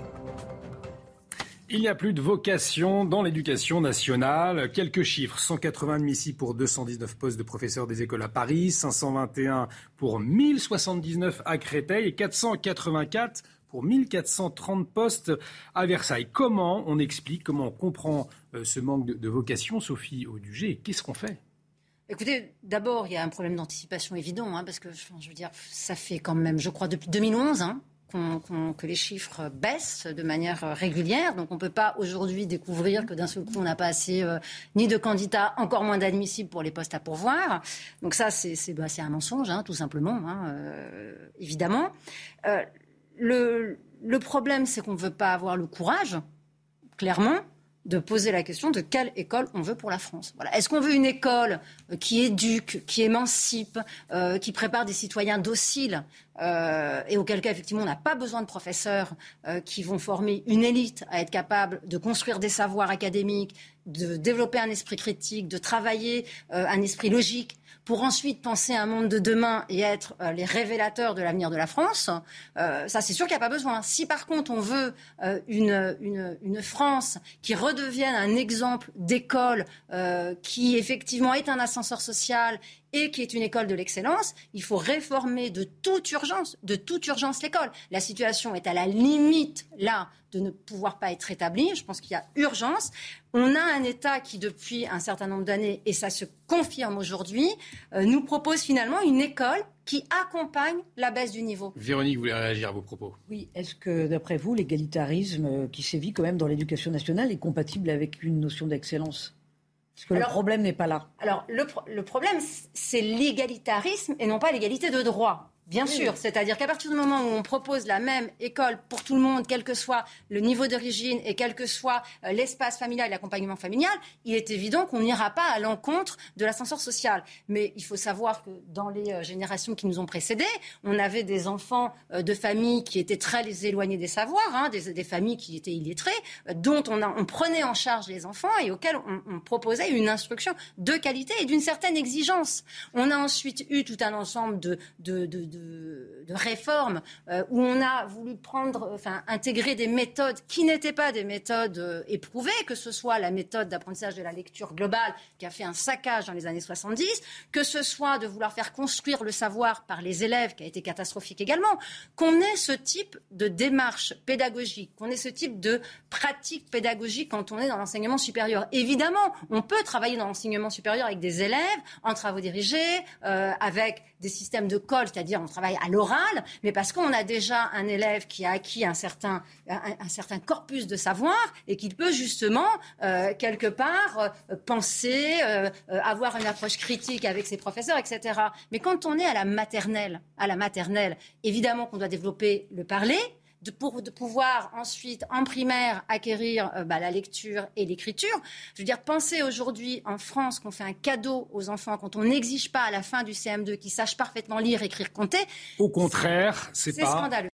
Il n'y a plus de vocation dans l'éducation nationale. Quelques chiffres. 180 admis pour 219 postes de professeurs des écoles à Paris, 521 pour 1079 à Créteil et 484 pour 1430 postes à Versailles. Comment on explique, comment on comprend euh, ce manque de, vocation, Sophie Audugé Qu'est-ce qu'on fait? Écoutez, d'abord, il y a un problème d'anticipation évident, hein, parce que je veux dire, ça fait quand même, je crois, depuis 2011, que les chiffres baissent de manière régulière. Donc on ne peut pas aujourd'hui découvrir que d'un seul coup on n'a pas assez euh, ni de candidats, encore moins d'admissibles pour les postes à pourvoir. Donc ça c'est bah, un mensonge, hein, tout simplement, hein, euh, évidemment. Euh, le, le problème c'est qu'on ne veut pas avoir le courage, clairement, de poser la question de quelle école on veut pour la France. Est-ce qu'on veut une école euh, qui éduque, qui émancipe, euh, qui prépare des citoyens dociles euh, et auquel cas, effectivement, on n'a pas besoin de professeurs qui vont former une élite à être capable de construire des savoirs académiques, de développer un esprit critique, de travailler un esprit logique pour ensuite penser un monde de demain et être euh, les révélateurs de l'avenir de la France, euh, ça c'est sûr qu'il n'y a pas besoin. Si par contre on veut euh, une, une, une, France qui redevienne un exemple d'école qui effectivement est un ascenseur social et qui est une école de l'excellence, il faut réformer de toute urgence, de toute urgence l'école. La situation est à la limite là de ne pouvoir pas être rétablie. Je pense qu'il y a urgence. On a un État qui, depuis un certain nombre d'années, et ça se confirme aujourd'hui, euh, nous propose finalement une école qui accompagne la baisse du niveau. Véronique, vous voulez réagir à vos propos? Oui. Est-ce que, d'après vous, l'égalitarisme euh, qui sévit quand même dans l'éducation nationale est compatible avec une notion d'excellence? Parce que le problème n'est pas là. Alors, le, le problème, c'est l'égalitarisme et non pas l'égalité de droit. Bien sûr, c'est-à-dire qu'à partir du moment où on propose la même école pour tout le monde, quel que soit le niveau d'origine et quel que soit euh, l'espace familial et l'accompagnement familial, il est évident qu'on n'ira pas à l'encontre de l'ascenseur social. Mais il faut savoir que dans les euh, générations qui nous ont précédés, on avait des enfants euh, de familles qui étaient très éloignés des savoirs, hein, des, familles qui étaient illettrées, dont on, on, prenait en charge les enfants et auxquels on, proposait une instruction de qualité et d'une certaine exigence. On a ensuite eu tout un ensemble de, de, de de, réformes euh, où on a voulu prendre, enfin, intégrer des méthodes qui n'étaient pas des méthodes euh, éprouvées, que ce soit la méthode d'apprentissage de la lecture globale qui a fait un saccage dans les années 70, que ce soit de vouloir faire construire le savoir par les élèves qui a été catastrophique également, qu'on ait ce type de démarche pédagogique, qu'on ait ce type de pratique pédagogique quand on est dans l'enseignement supérieur. Évidemment, on peut travailler dans l'enseignement supérieur avec des élèves en travaux dirigés, euh, avec des systèmes de colle, c'est-à-dire on travaille à l'oral, mais parce qu'on a déjà un élève qui a acquis un certain, un, certain corpus de savoir et qu'il peut justement, euh, quelque part, euh, penser, euh, avoir une approche critique avec ses professeurs, etc. Mais quand on est à la maternelle, à la maternelle, évidemment qu'on doit développer le parler, de, pour de pouvoir ensuite, en primaire, acquérir euh, bah, la lecture et l'écriture. Je veux dire, penser aujourd'hui en France qu'on fait un cadeau aux enfants quand on n'exige pas à la fin du CM2 qu'ils sachent parfaitement lire, écrire, compter. Au contraire, c'est pas. scandaleux.